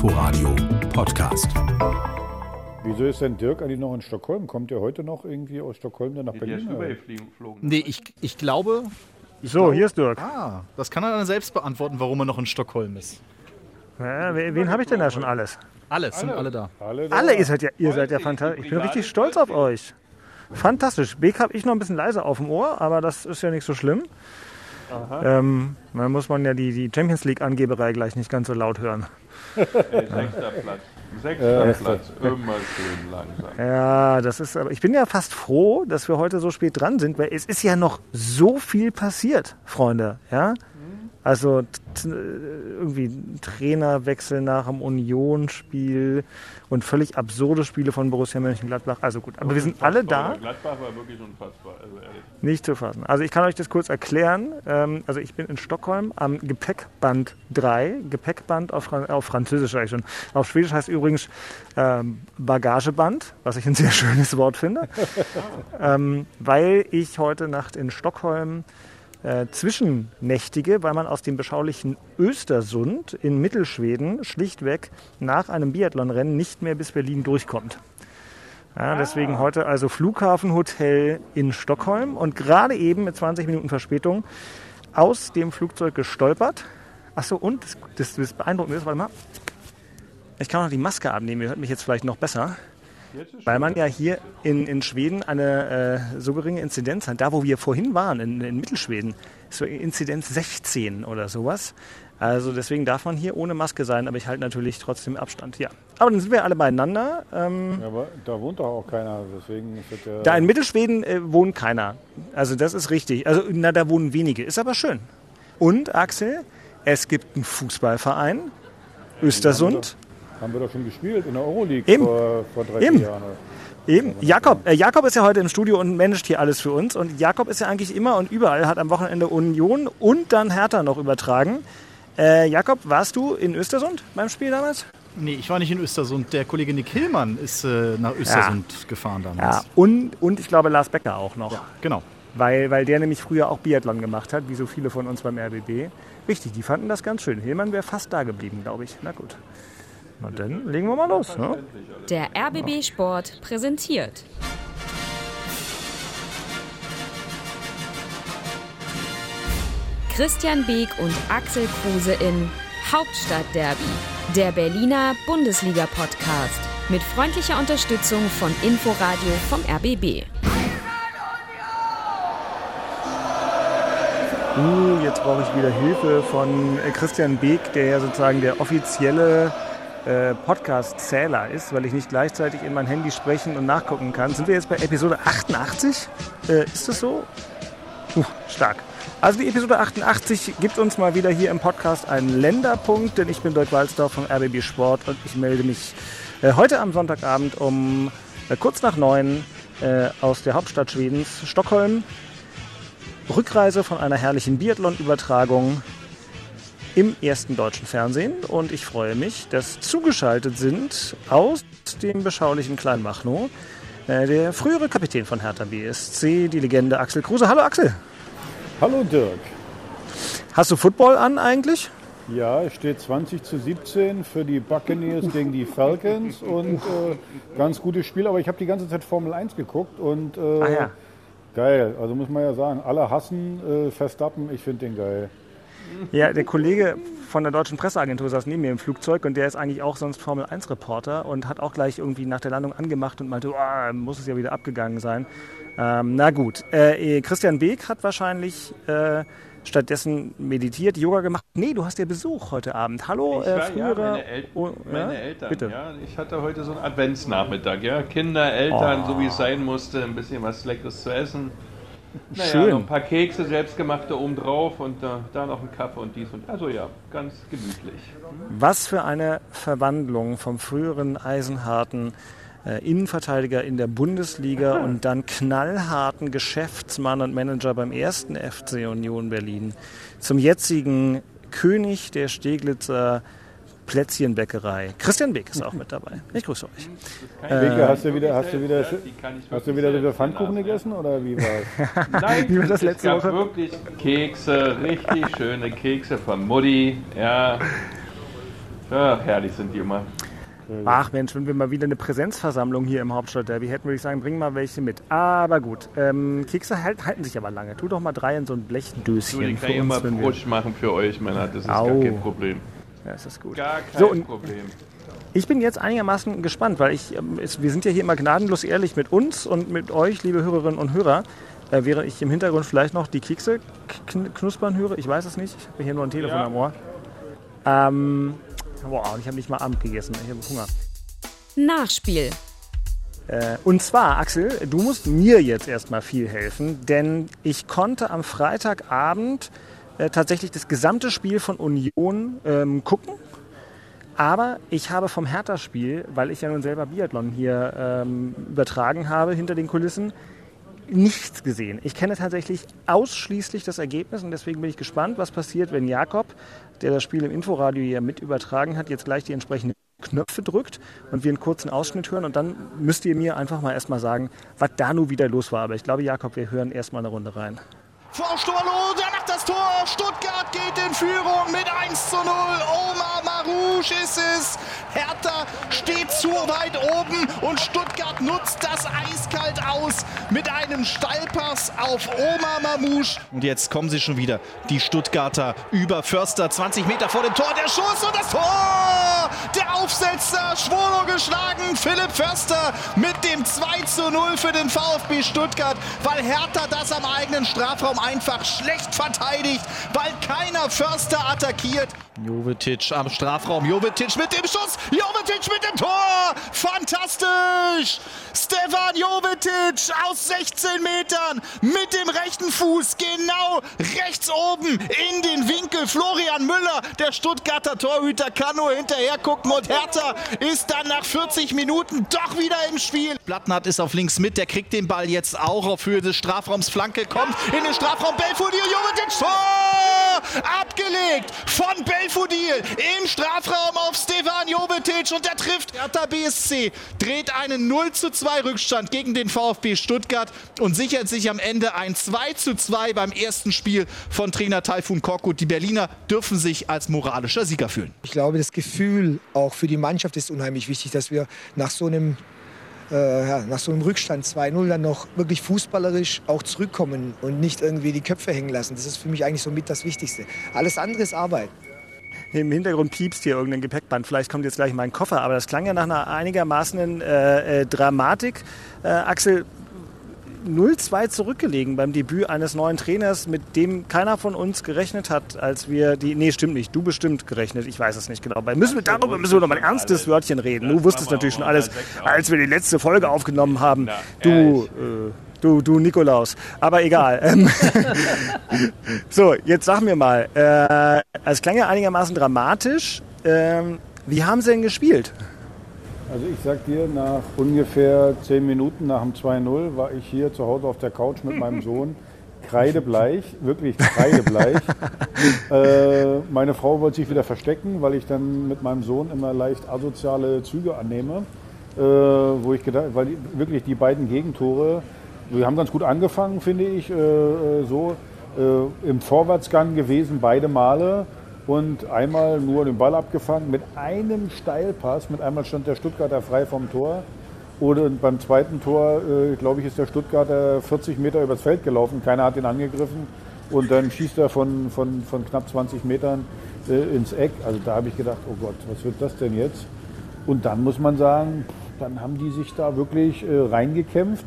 Inforadio Podcast. Wieso ist denn Dirk eigentlich noch in Stockholm? Kommt er heute noch irgendwie aus Stockholm dann nach Der Berlin? ist oder? übergeflogen. Nee, ich, ich glaube. Ich So, glaube- hier ist Dirk. Ah, das kann er dann selbst beantworten, warum er noch in Stockholm ist. Ja, wen wen habe ich denn da schon alles? Alle, sind alle da. Alle, da? Alle, ihr seid ja, ihr seid ja fantastisch. Ich bin richtig stolz auf euch. Fantastisch. Beck habe ich noch ein bisschen leise auf dem Ohr, aber das ist ja nicht so schlimm. Ähm, dann muss man ja die, die Champions League-Angeberei gleich nicht ganz so laut hören. Ey, Sechster Platz. Sechster Platz. Immer schön langsam. Ja, das ist, aber ich bin ja fast froh, dass wir heute so spät dran sind, weil es ist ja noch so viel passiert, Freunde. Ja, also irgendwie Trainerwechsel nach dem Union-Spiel und völlig absurde Spiele von Borussia Mönchengladbach. Also gut, aber wir sind alle da. Gladbach war wirklich unfassbar. Also ehrlich. Nicht zu fassen. Also ich kann euch das kurz erklären. Ähm, also ich bin in Stockholm am Gepäckband 3. Gepäckband auf, auf Französisch eigentlich schon. Auf Schwedisch heißt übrigens ähm, Bagageband, was ich ein sehr schönes Wort finde. ähm, weil ich heute Nacht in Stockholm äh, zwischennächtige, weil man aus dem beschaulichen Östersund in Mittelschweden schlichtweg nach einem Biathlonrennen nicht mehr bis Berlin durchkommt. Ja, deswegen heute also Flughafenhotel in Stockholm und gerade eben mit 20 Minuten Verspätung aus dem Flugzeug gestolpert. Achso, und das, das, das Beeindruckende ist, warte mal, ich kann noch die Maske abnehmen, ihr hört mich jetzt vielleicht noch besser, weil man ja hier in, in Schweden eine äh, so geringe Inzidenz hat. Da, wo wir vorhin waren, in, in Mittelschweden, ist so Inzidenz 16 oder sowas. Also deswegen darf man hier ohne Maske sein, aber ich halte natürlich trotzdem Abstand. Ja, aber dann sind wir alle beieinander. Ähm, Ja, aber da wohnt doch auch keiner, deswegen ja. da in Mittelschweden äh, wohnt keiner. Also das ist richtig. Also na, da wohnen wenige. Ist aber schön. Und Axel, es gibt einen Fußballverein, Östersund. Haben wir doch schon gespielt in der Euroleague Eben. vor, vor drei, Eben. Jahren. Eben. Jakob, äh, Jakob ist ja heute im Studio und managt hier alles für uns. Und Jakob ist ja eigentlich immer und überall, hat am Wochenende Union und dann Hertha noch übertragen. Äh, Jakob, warst du in Östersund beim Spiel damals? Nee, ich war nicht in Östersund. Der Kollege Nick Hillmann ist äh, nach Östersund gefahren damals. Ja. Und, und ich glaube Lars Becker auch noch. Genau. Weil, weil der nämlich früher auch Biathlon gemacht hat, wie so viele von uns beim RBB. Richtig, die fanden das ganz schön. Hillmann wäre fast da geblieben, glaube ich. Na gut. Na dann legen wir mal los. Ne? Der RBB Sport präsentiert. Christian Beek und Axel Kruse in Hauptstadtderby, der Berliner Bundesliga-Podcast. Mit freundlicher Unterstützung von Inforadio vom RBB. Uh, jetzt brauche ich wieder Hilfe von äh, Christian Beek, der ja sozusagen der offizielle äh, Podcast-Zähler ist, weil ich nicht gleichzeitig in mein Handy sprechen und nachgucken kann. Sind wir jetzt bei Episode 88? Äh, ist das so? Uh, stark. Also die Episode 88 gibt uns mal wieder hier im Podcast einen Länderpunkt, denn ich bin Dirk Walzdorf vom RBB Sport und ich melde mich äh, heute am Sonntagabend um äh, kurz nach neun äh, aus der Hauptstadt Schwedens, Stockholm. Rückreise von einer herrlichen Biathlon-Übertragung im ersten deutschen Fernsehen und ich freue mich, dass zugeschaltet sind aus dem beschaulichen Kleinmachnow äh, der frühere Kapitän von Hertha BSC, die Legende Axel Kruse. Hallo Axel, Hallo Dirk. hast du Football an eigentlich? Ja, es steht 20 zu 17 für die Buccaneers gegen die Falcons und äh, ganz gutes Spiel, aber ich habe die ganze Zeit Formel 1 geguckt und äh, Ah ja. geil. Also muss man ja sagen, alle hassen äh, Verstappen, ich finde den geil. Ja, der Kollege von der deutschen Presseagentur saß neben mir im Flugzeug und der ist eigentlich auch sonst Formel 1 Reporter und hat auch gleich irgendwie nach der Landung angemacht und meinte, oh, muss es ja wieder abgegangen sein. Ähm, na gut, äh, Christian Beek hat wahrscheinlich äh, stattdessen meditiert, Yoga gemacht. Nee, du hast ja Besuch heute Abend. Hallo, Ich äh, war, ja, früherer... meine, El Oh, meine ja? Eltern. Bitte. Ja, ich hatte heute so einen Adventsnachmittag. Ja? Kinder, Eltern, Oh. so wie es sein musste, ein bisschen was Leckeres zu essen. Naja, Schön. noch ein paar Kekse, selbstgemachte oben drauf und da, da noch ein Kaffee und dies und also ja, ganz gemütlich. Was für eine Verwandlung vom früheren eisenharten äh, Innenverteidiger in der Bundesliga und dann knallharten Geschäftsmann und Manager beim ersten FC Union Berlin zum jetzigen König der Steglitzer Plätzchenbäckerei. Christian Beck ist auch mit dabei. Ich grüße euch. Beke, hast du wieder, hast du wieder, Ja, hast du wieder, wieder Pfannkuchen gegessen oder wie war's? Nein, Wie war das es letzte gab Woche? wirklich Kekse, richtig schöne Kekse von Mutti. Ja, Ach, herrlich sind die immer. Ach Mensch, wenn wir mal wieder eine Präsenzversammlung hier im Hauptstadtderby hätten, würde ich sagen, bring mal welche mit. Aber gut, ähm, Kekse halt, halten sich aber lange. Tu doch mal drei in so ein Blechdöschen Du, die kann ich immer Brusch machen für euch, Männer. Das ist Au. gar kein Problem. Ja, das ist gut. Gar kein So, und Problem. Ich bin jetzt einigermaßen gespannt, weil ich, ähm, wir sind ja hier immer gnadenlos ehrlich mit uns und mit euch, liebe Hörerinnen und Hörer. Äh, während ich im Hintergrund vielleicht noch die Kekse kn knuspern höre, ich weiß es nicht. Ich habe hier nur ein Telefon Ja. am Ohr. Ähm, boah, und ich habe nicht mal Abend gegessen. Ich habe Hunger. Nachspiel. Äh, und zwar, Axel, du musst mir jetzt erstmal viel helfen, denn ich konnte am Freitagabend äh, tatsächlich das gesamte Spiel von Union ähm, gucken. Aber ich habe vom Hertha-Spiel, weil ich ja nun selber Biathlon hier ähm, übertragen habe hinter den Kulissen, nichts gesehen. Ich kenne tatsächlich ausschließlich das Ergebnis und deswegen bin ich gespannt, was passiert, wenn Jakob, der das Spiel im Inforadio hier mit übertragen hat, jetzt gleich die entsprechenden Knöpfe drückt und wir einen kurzen Ausschnitt hören und dann müsst ihr mir einfach mal erstmal sagen, was da nun wieder los war. Aber ich glaube, Jakob, wir hören erstmal eine Runde rein. Vor Storlo, der macht das Tor. Stuttgart geht in Führung mit 1 zu 0. Omar Marouche ist es. Hertha steht zu weit oben und Stuttgart nutzt das eiskalt aus mit einem Steilpass auf Omar Mamouche. Und jetzt kommen sie schon wieder. Die Stuttgarter über Förster, 20 Meter vor dem Tor. Der Schuss und das Tor! Der Aufsetzer, Schwolo geschlagen, Philipp Förster mit dem 2 zu 0 für den VfB Stuttgart, weil Hertha das am eigenen Strafraum einfach schlecht verteidigt, weil keiner Förster attackiert. Jovetic am Strafraum. Jovetic mit dem Schuss, Jovetic mit dem Tor, fantastisch! Stefan Jovetic aus 16 Metern mit dem rechten Fuß genau rechts oben in den Winkel. Florian Müller, der Stuttgarter Torhüter, kann nur hinterher gucken und Hertha ist dann nach 40 Minuten doch wieder im Spiel. Plattenhardt ist auf links mit, der kriegt den Ball jetzt auch auf Höhe des Strafraums. Flanke kommt in den Strafraum. Belfodil, Jovetic, Tor! Abgelegt von Belfodil im Strafraum auf Stefan Jovetic und der trifft. Hertha BSC dreht einen 0 zu 2 Rückstand gegen den VfB Stuttgart und sichert sich am Ende ein 2 zu 2 beim ersten Spiel von Trainer Taifun Korkut. Die Berliner dürfen sich als moralischer Sieger fühlen. Ich glaube, das Gefühl auch für die Mannschaft ist unheimlich wichtig, dass wir nach so einem, äh, ja, nach so einem Rückstand 2-0 dann noch wirklich fußballerisch auch zurückkommen und nicht irgendwie die Köpfe hängen lassen. Das ist für mich eigentlich somit das Wichtigste. Alles andere ist Arbeit. Im Hintergrund piepst hier irgendein Gepäckband. Vielleicht kommt jetzt gleich mein Koffer, aber das klang ja nach einer einigermaßen äh, äh, Dramatik. Äh, Axel, 0-2 zurückgelegen beim Debüt eines neuen Trainers, mit dem keiner von uns gerechnet hat, als wir die. Nee, stimmt nicht. Du bestimmt gerechnet. Ich weiß es nicht genau. Weil müssen wir, darüber müssen wir noch mal ein ernstes Wörtchen reden. Du wusstest natürlich schon alles, als wir die letzte Folge aufgenommen haben. Du. Äh, Du, du Nikolaus. Aber egal. Ähm, so, jetzt sag mir mal, äh, es klang ja einigermaßen dramatisch. Ähm, wie haben sie denn gespielt? Also ich sag dir, nach ungefähr zehn Minuten nach dem 2-0 war ich hier zu Hause auf der Couch mit meinem Sohn. Kreidebleich, wirklich kreidebleich. äh, meine Frau wollte sich wieder verstecken, weil ich dann mit meinem Sohn immer leicht asoziale Züge annehme. Äh, wo ich gedacht, weil wirklich die beiden Gegentore, wir haben ganz gut angefangen, finde ich, äh, äh, so äh, im Vorwärtsgang gewesen, beide Male und einmal nur den Ball abgefangen mit einem Steilpass. Mit einmal stand der Stuttgarter frei vom Tor. Oder beim zweiten Tor, äh, glaube ich, ist der Stuttgarter 40 Meter übers Feld gelaufen. Keiner hat ihn angegriffen. Und dann schießt er von, von, von knapp 20 Metern äh, ins Eck. Also da habe ich gedacht, oh Gott, was wird das denn jetzt? Und dann muss man sagen, dann haben die sich da wirklich äh, reingekämpft.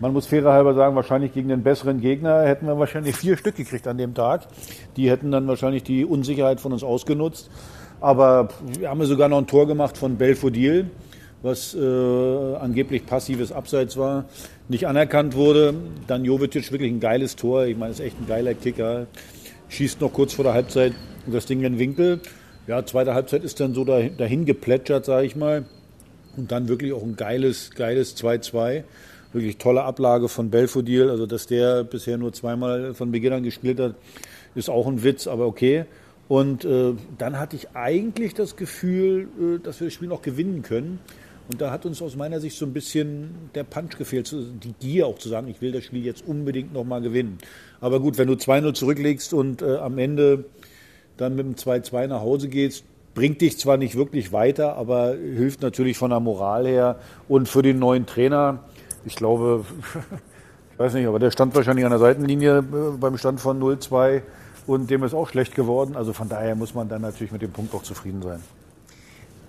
Man muss fairerhalber sagen, wahrscheinlich gegen den besseren Gegner hätten wir wahrscheinlich vier Stück gekriegt an dem Tag. Die hätten dann wahrscheinlich die Unsicherheit von uns ausgenutzt. Aber wir haben sogar noch ein Tor gemacht von Belfodil, was äh, angeblich passives Abseits war, nicht anerkannt wurde. Dann Jovetic wirklich ein geiles Tor. Ich meine, ist echt ein geiler Kicker. Schießt noch kurz vor der Halbzeit das Ding in den Winkel. Ja, zweite Halbzeit ist dann so dahin geplätschert, sage ich mal. Und dann wirklich auch ein geiles, geiles 2-2 wirklich tolle Ablage von Belfodil. Also, dass der bisher nur zweimal von Beginn an gespielt hat, ist auch ein Witz, aber okay. Und äh, dann hatte ich eigentlich das Gefühl, äh, dass wir das Spiel noch gewinnen können. Und da hat uns aus meiner Sicht so ein bisschen der Punch gefehlt, die Gier auch zu sagen, ich will das Spiel jetzt unbedingt nochmal gewinnen. Aber gut, wenn du 2-0 zurücklegst und äh, am Ende dann mit dem 2-2 nach Hause gehst, bringt dich zwar nicht wirklich weiter, aber hilft natürlich von der Moral her. Und für den neuen Trainer, ich glaube, ich weiß nicht, aber der stand wahrscheinlich an der Seitenlinie äh, beim Stand von 0-2 und dem ist auch schlecht geworden. Also von daher muss man dann natürlich mit dem Punkt auch zufrieden sein.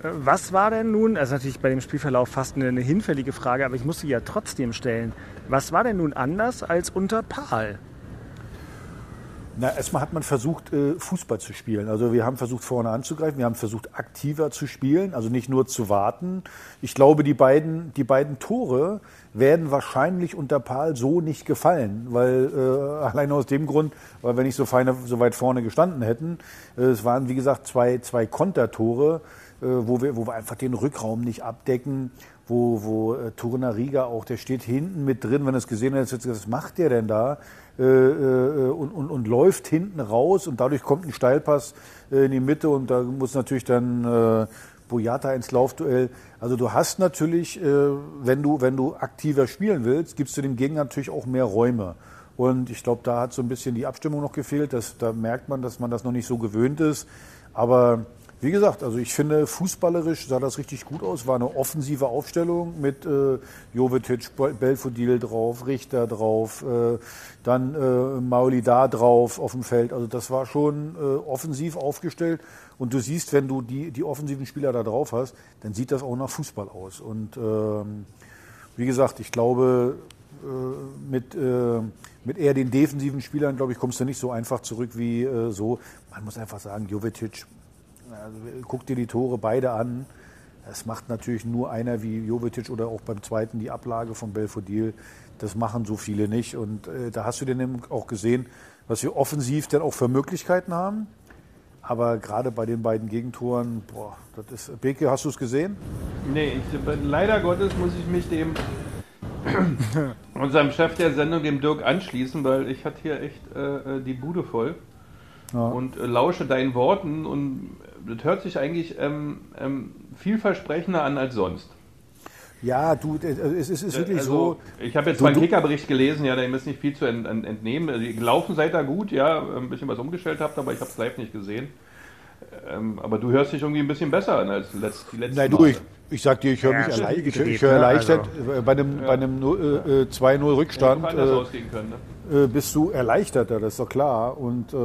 Äh, Was war denn nun, also natürlich bei dem Spielverlauf fast eine, hinfällige Frage, aber ich muss sie ja trotzdem stellen. Was war denn nun anders als unter Pahl? Na, erstmal hat man versucht, äh, Fußball zu spielen. Also wir haben versucht, vorne anzugreifen. Wir haben versucht, aktiver zu spielen, also nicht nur zu warten. Ich glaube, die beiden, die beiden Tore werden wahrscheinlich unter Pahl so nicht gefallen, weil äh, allein aus dem Grund, weil wir nicht so, feine, so weit vorne gestanden hätten. Äh, es waren, wie gesagt, zwei, zwei Kontertore, äh, wo, wir, wo wir einfach den Rückraum nicht abdecken wo, wo äh, Torunariga auch, der steht hinten mit drin, wenn er es gesehen hat, jetzt, was macht der denn da? Äh, äh, und, und, und läuft hinten raus und dadurch kommt ein Steilpass äh, in die Mitte und da muss natürlich dann äh, Boyata ins Laufduell. Also du hast natürlich, äh, wenn du, wenn du aktiver spielen willst, gibst du dem Gegner natürlich auch mehr Räume. Und ich glaube, da hat so ein bisschen die Abstimmung noch gefehlt. Das, da merkt man, dass man das noch nicht so gewöhnt ist. Aber wie gesagt, also ich finde, fußballerisch sah das richtig gut aus. War eine offensive Aufstellung mit äh, Jovetic, Belfodil drauf, Richter drauf, äh, dann äh, Mauli da drauf auf dem Feld. Also das war schon äh, offensiv aufgestellt. Und du siehst, wenn du die, die offensiven Spieler da drauf hast, dann sieht das auch nach Fußball aus. Und ähm, wie gesagt, ich glaube, äh, mit, äh, mit eher den defensiven Spielern, glaube ich, kommst du nicht so einfach zurück wie äh, so. Man muss einfach sagen, Jovetic, also, guck dir die Tore beide an. Das macht natürlich nur einer wie Jovetic oder auch beim zweiten die Ablage von Belfodil. Das machen so viele nicht. Und äh, da hast du dann auch gesehen, was wir offensiv dann auch für Möglichkeiten haben. Aber gerade bei den beiden Gegentoren, boah, das ist. Beke, hast du es gesehen? Nee, ich, leider Gottes muss ich mich dem unserem Chef der Sendung, dem Dirk, anschließen, weil ich hatte hier echt äh, die Bude voll Ja. und äh, lausche deinen Worten und das hört sich eigentlich ähm, ähm, vielversprechender an als sonst. Ja, du, äh, es ist, ist wirklich also, so. Ich habe jetzt Du- mal einen du- Kickerbericht gelesen, ja, dem ist nicht viel zu ent, ent, entnehmen. Also, gelaufen seid ihr gut, ja, ein bisschen was umgestellt habt, aber ich habe es live nicht gesehen. Ähm, aber du hörst dich irgendwie ein bisschen besser an als letzt, die letzten Nein, du, Male. ich, ich sag dir, ich höre Ja, mich erleichtert. Ich, ich höre ne? erleichtert. Also- äh, Bei einem, bei einem null- äh, äh, 2-0 Hätte Rückstand äh, ausgehen können. Ne? äh, bist du erleichterter, das ist doch klar. Und äh,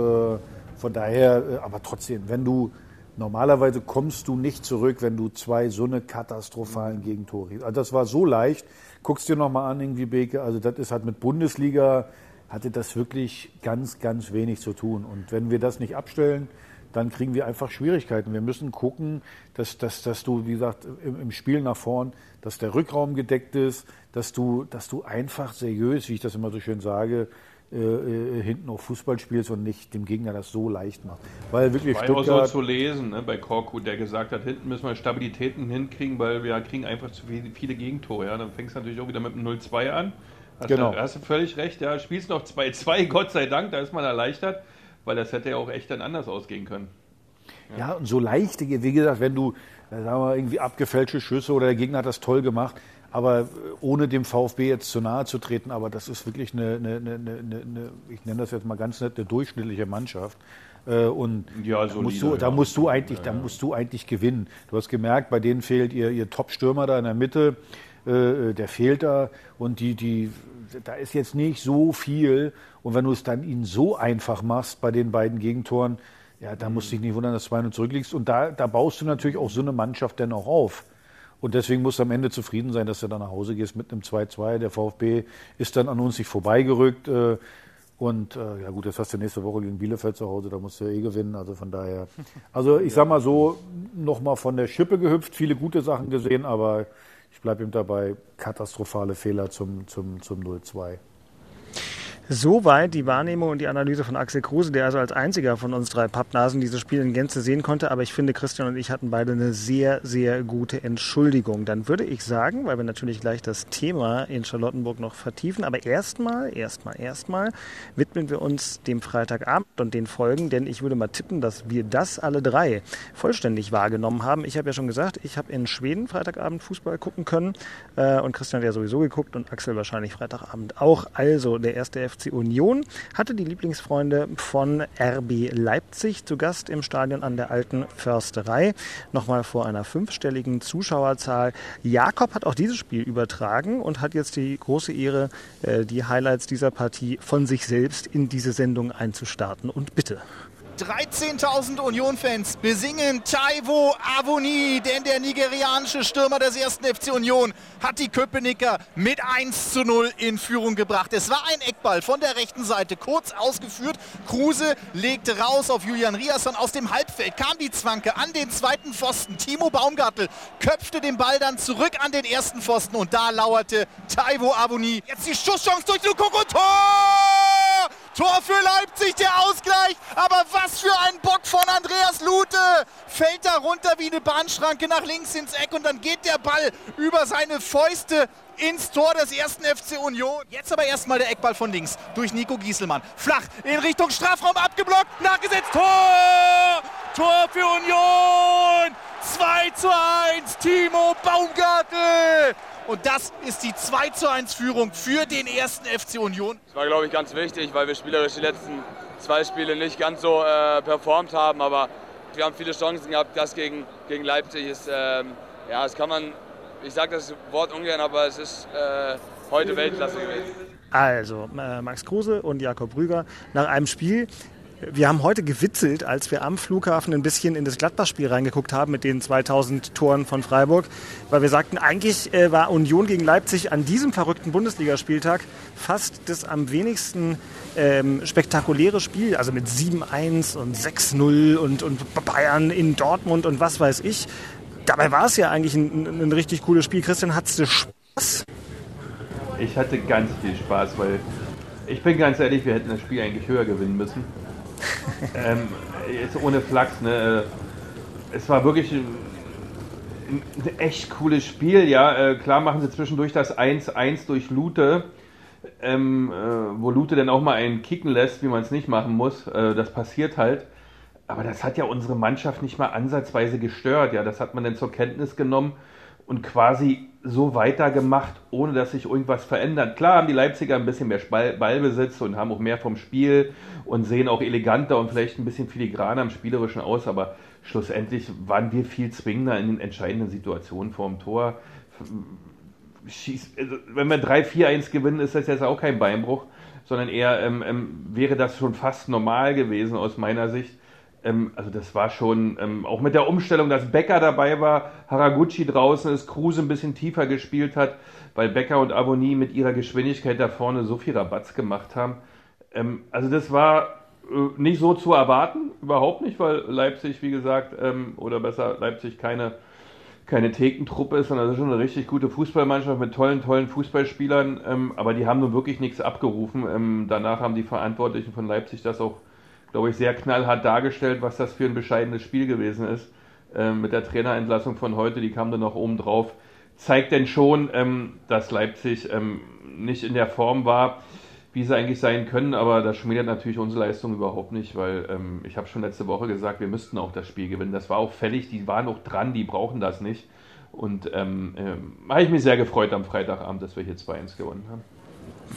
von daher, äh, aber trotzdem, wenn du normalerweise kommst du nicht zurück, wenn du zwei so eine katastrophalen Gegentore. Also das war so leicht. Guckst dir noch mal an, irgendwie Beke. Also das ist halt mit Bundesliga hatte das wirklich ganz, ganz wenig zu tun. Und wenn wir das nicht abstellen, dann kriegen wir einfach Schwierigkeiten. Wir müssen gucken, dass, dass, dass du, wie gesagt, im, im Spiel nach vorn, dass der Rückraum gedeckt ist, dass du, dass du einfach seriös, wie ich das immer so schön sage, äh, äh, hinten auf Fußball spielst und nicht dem Gegner das so leicht machst. Weil wirklich War ja auch so Stuttgart, zu lesen ne, bei Korku, der gesagt hat, hinten müssen wir Stabilitäten hinkriegen, weil wir kriegen einfach zu viele, Gegentore. Ja. Dann fängst du natürlich auch wieder mit einem 0-2 an. Hast, Genau. du, hast du völlig recht, ja. Spielst noch 2-2, Gott sei Dank, da ist man erleichtert, weil das hätte ja auch echt dann anders ausgehen können. Ja, und so leichte, wie gesagt, wenn du, äh, sagen wir, irgendwie abgefälschte Schüsse oder der Gegner hat das toll gemacht, aber äh, ohne dem VfB jetzt zu nahe zu treten, aber das ist wirklich eine, eine, eine, eine, ich nenne das jetzt mal ganz nett, eine durchschnittliche Mannschaft. Äh, Und Ja, da, musst du, da musst du eigentlich, da musst du eigentlich gewinnen. Du hast gemerkt, bei denen fehlt ihr, ihr Top-Stürmer da in der Mitte, äh, der fehlt da und die, die, da ist jetzt nicht so viel. Und wenn du es dann ihnen so einfach machst bei den beiden Gegentoren, ja, da musst du dich nicht wundern, dass du 2-0 zurückliegst. Und da, da baust du natürlich auch so eine Mannschaft dann auch auf. Und deswegen musst du am Ende zufrieden sein, dass du dann nach Hause gehst mit einem 2-2. Der VfB ist dann an uns nicht vorbeigerückt. äh, Und äh, ja gut, das hast du nächste Woche gegen Bielefeld zu Hause, da musst du ja eh gewinnen. Also von daher. Also ich sag mal so, nochmal von der Schippe gehüpft, viele gute Sachen gesehen, aber ich bleibe ihm dabei, katastrophale Fehler zum, zum, zum 0-2. Soweit die Wahrnehmung und die Analyse von Axel Kruse, der also als einziger von uns drei Pappnasen dieses Spiel in Gänze sehen konnte. Aber ich finde, Christian und ich hatten beide eine sehr, sehr gute Entschuldigung. Dann würde ich sagen, weil wir natürlich gleich das Thema in Charlottenburg noch vertiefen, aber erstmal, erstmal, erstmal widmen wir uns dem Freitagabend und den Folgen, denn ich würde mal tippen, dass wir das alle drei vollständig wahrgenommen haben. Ich habe ja schon gesagt, ich habe in Schweden Freitagabend Fußball gucken können äh, und Christian hat ja sowieso geguckt und Axel wahrscheinlich Freitagabend auch. Also der erste FC FC Union hatte die Lieblingsfreunde von RB Leipzig zu Gast im Stadion an der alten Försterei. Nochmal vor einer fünfstelligen Zuschauerzahl. Jakob hat auch dieses Spiel übertragen und hat jetzt die große Ehre, äh, die Highlights dieser Partie von sich selbst in diese Sendung einzustarten. Und bitte. 13.000 Union-Fans besingen Taiwo Avoni, denn der nigerianische Stürmer des ersten FC Union hat die Köpenicker mit 1 zu 0 in Führung gebracht. Es war ein Eckball von der rechten Seite, kurz ausgeführt. Kruse legte raus auf Julian Riasson. Aus dem Halbfeld kam die Zwanke an den zweiten Pfosten. Timo Baumgartel köpfte den Ball dann zurück an den ersten Pfosten und da lauerte Taiwo Avoni. Jetzt die Schusschance durch Lukoko. Tor! Tor für Leipzig, der Ausgleich. Aber was für ein Bock von Andreas Lute. Fällt da runter wie eine Bahnschranke nach links ins Eck und dann geht der Ball über seine Fäuste ins Tor des ersten FC Union. Jetzt aber erstmal der Eckball von links durch Nico Gieselmann. Flach in Richtung Strafraum abgeblockt, nachgesetzt. Tor! Tor für Union! 2 zu 1, Timo Baumgartel. Und das ist die 2 zu 1 Führung für den ersten FC Union. Das war, glaube ich, ganz wichtig, weil wir spielerisch die letzten zwei Spiele nicht ganz so äh, performt haben. Aber wir haben viele Chancen gehabt. Das gegen, gegen Leipzig ist, ähm, ja, das kann man, ich sage das Wort ungern, aber es ist äh, heute Weltklasse gewesen. Also, äh, Max Kruse und Jakob Rüger nach einem Spiel, wir haben heute gewitzelt, als wir am Flughafen ein bisschen in das Gladbach-Spiel reingeguckt haben mit den 2000 Toren von Freiburg, weil wir sagten, eigentlich äh, war Union gegen Leipzig an diesem verrückten Bundesligaspieltag fast das am wenigsten ähm, spektakuläre Spiel, also mit 7-1 und 6-0 und, und Bayern in Dortmund und was weiß ich. Dabei war es ja eigentlich ein, ein, ein richtig cooles Spiel. Christian, hattest du Spaß? Ich hatte ganz viel Spaß, weil ich bin ganz ehrlich, wir hätten das Spiel eigentlich höher gewinnen müssen ähm, jetzt ohne Flachs, ne? Es war wirklich ein, ein echt cooles Spiel, ja. Äh, klar machen sie zwischendurch das 1-1 durch Lute, ähm, äh, wo Lute dann auch mal einen kicken lässt, wie man es nicht machen muss. Äh, das passiert halt. Aber das hat ja unsere Mannschaft nicht mal ansatzweise gestört, ja. Das hat man dann zur Kenntnis genommen und quasi so weitergemacht, ohne dass sich irgendwas verändert. Klar haben die Leipziger ein bisschen mehr Ball, Ballbesitz und haben auch mehr vom Spiel und sehen auch eleganter und vielleicht ein bisschen filigraner im Spielerischen aus, aber schlussendlich waren wir viel zwingender in den entscheidenden Situationen vor dem Tor. Also wenn wir 3-4-1 gewinnen, ist das jetzt auch kein Beinbruch, sondern eher ähm, ähm, wäre das schon fast normal gewesen aus meiner Sicht. Ähm, also das war schon, ähm, auch mit der Umstellung, dass Becker dabei war, Haraguchi draußen ist, Kruse ein bisschen tiefer gespielt hat, weil Becker und Aboni mit ihrer Geschwindigkeit da vorne so viel Rabatz gemacht haben. Ähm, also das war äh, nicht so zu erwarten, überhaupt nicht, weil Leipzig, wie gesagt, ähm, oder besser Leipzig keine, keine Thekentruppe ist, sondern das ist schon eine richtig gute Fußballmannschaft mit tollen, tollen Fußballspielern, ähm, aber die haben nun wirklich nichts abgerufen. Ähm, danach haben die Verantwortlichen von Leipzig das auch glaube ich, sehr knallhart dargestellt, was das für ein bescheidenes Spiel gewesen ist. Ähm, mit der Trainerentlassung von heute, die kam dann noch oben drauf. Zeigt denn schon, ähm, dass Leipzig ähm, nicht in der Form war, wie sie eigentlich sein können, aber das schmälert natürlich unsere Leistung überhaupt nicht, weil ähm, ich habe schon letzte Woche gesagt, wir müssten auch das Spiel gewinnen. Das war auch fällig, die waren auch dran, die brauchen das nicht. Und ähm, äh, habe ich mich sehr gefreut am Freitagabend, dass wir hier 2-1 gewonnen haben.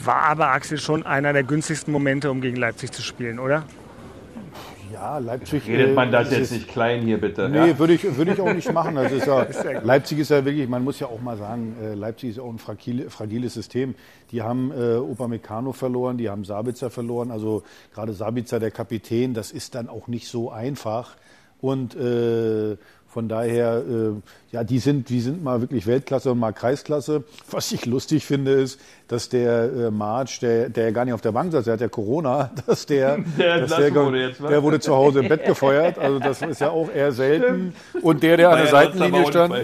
War aber Axel schon einer der günstigsten Momente, um gegen Leipzig zu spielen, oder? Ja, Leipzig. Redet man das äh, jetzt nicht klein hier bitte? Nee, ja? würde ich, würde ich auch nicht machen. Also ist ja, Leipzig ist ja wirklich, man muss ja auch mal sagen, äh, Leipzig ist auch ein fragile, fragiles System. Die haben äh, Upamecano verloren, die haben Sabitzer verloren. Also gerade Sabitzer, der Kapitän, das ist dann auch nicht so einfach. Und äh, von daher, äh, ja, die sind, die sind mal wirklich Weltklasse und mal Kreisklasse. Was ich lustig finde, ist, dass der äh, March, der, der gar nicht auf der Bank saß, der hat ja Corona, dass der, der, dass der, wurde jetzt, der wurde zu Hause im Bett gefeuert. Also das ist ja auch eher selten. Und der, der an der Seitenlinie stand,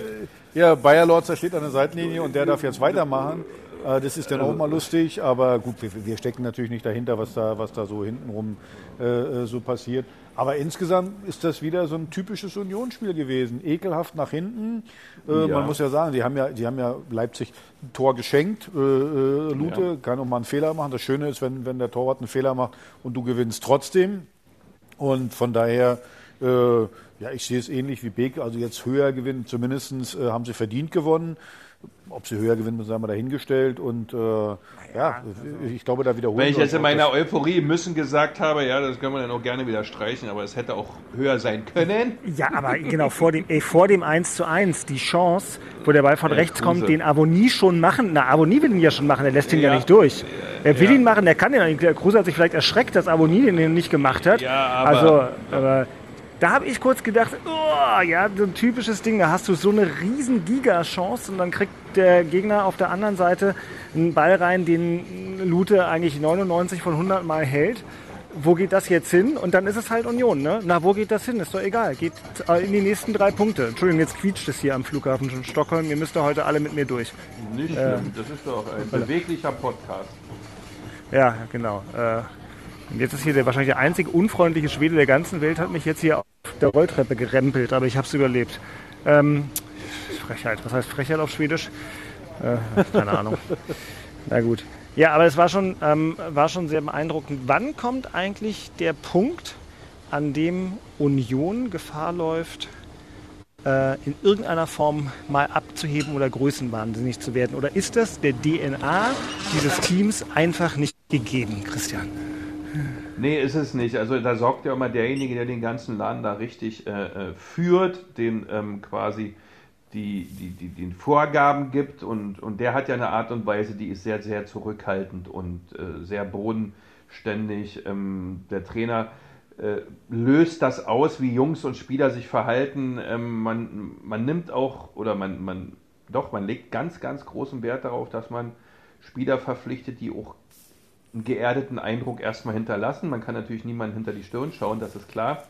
ja, Bayer Lorzer steht an der Seitenlinie und der darf jetzt weitermachen. Äh, das ist dann auch mal lustig, aber gut, wir, wir stecken natürlich nicht dahinter, was da, was da so hintenrum äh, äh so passiert. Aber insgesamt ist das wieder so ein typisches Unionsspiel gewesen. Ekelhaft nach hinten. Äh, ja. Man muss ja sagen, die haben ja, die haben ja Leipzig ein Tor geschenkt. Äh, Lute ja. kann auch mal einen Fehler machen. Das Schöne ist, wenn, wenn der Torwart einen Fehler macht und du gewinnst trotzdem. Und von daher, Äh, ja, ich sehe es ähnlich wie Beek. Also jetzt höher gewinnen, zumindest haben sie verdient gewonnen. Ob sie höher gewinnen, müssen wir dahingestellt. Und äh, ja, ich glaube, da wiederholen Wenn ich jetzt in meiner Euphorie müssen gesagt habe, ja, das können wir dann auch gerne wieder streichen, aber es hätte auch höher sein können. Ja, aber genau, vor dem, ey, vor dem 1 zu 1, die Chance, wo der Ball von Ja, rechts Kruse. kommt, den Avonie schon machen. Na, Avonie will ihn ja schon machen, er lässt ihn ja, Ja. nicht durch. Er will Ja. ihn machen, der kann den nicht. Der Kruse hat sich vielleicht erschreckt, dass Avonie den nicht gemacht hat. Ja, aber- also, aber da habe ich kurz gedacht, oh, ja, so ein typisches Ding, da hast du so eine riesen Giga-Chance und dann kriegt der Gegner auf der anderen Seite einen Ball rein, den Lute eigentlich 99 von 100 Mal hält. Wo geht das jetzt hin? Und dann ist es halt Union, ne? Na, wo geht das hin? Ist doch egal. Geht äh, in die nächsten drei Punkte. Entschuldigung, jetzt quietscht es hier am Flughafen von Stockholm. Ihr müsst doch heute alle mit mir durch. Nicht schlimm, das ist doch ein beweglicher Podcast. Ja, genau. Äh, und jetzt ist hier der wahrscheinlich der einzige unfreundliche Schwede der ganzen Welt, hat mich jetzt hier auf der Rolltreppe gerempelt, aber ich habe es überlebt. Ähm, Frechheit. Was heißt Frechheit auf Schwedisch? Äh, keine Ahnung. Na gut. Ja, aber es war schon, ähm, war schon sehr beeindruckend. Wann kommt eigentlich der Punkt, an dem Union Gefahr läuft, äh, in irgendeiner Form mal abzuheben oder größenwahnsinnig zu werden? Oder ist das der DNA dieses Teams einfach nicht gegeben, Christian? Nee, ist es nicht. Also da sorgt ja immer derjenige, der den ganzen Laden da richtig äh, äh, führt, den ähm, quasi die, die, die, den Vorgaben gibt und, und der hat ja eine Art und Weise, die ist sehr, sehr zurückhaltend und äh, sehr bodenständig. Ähm, der Trainer äh, löst das aus, wie Jungs und Spieler sich verhalten. Ähm, man, man nimmt auch, oder man, man, doch, man legt ganz, ganz großen Wert darauf, dass man Spieler verpflichtet, die auch einen geerdeten Eindruck erstmal hinterlassen. Man kann natürlich niemanden hinter die Stirn schauen, das ist klar.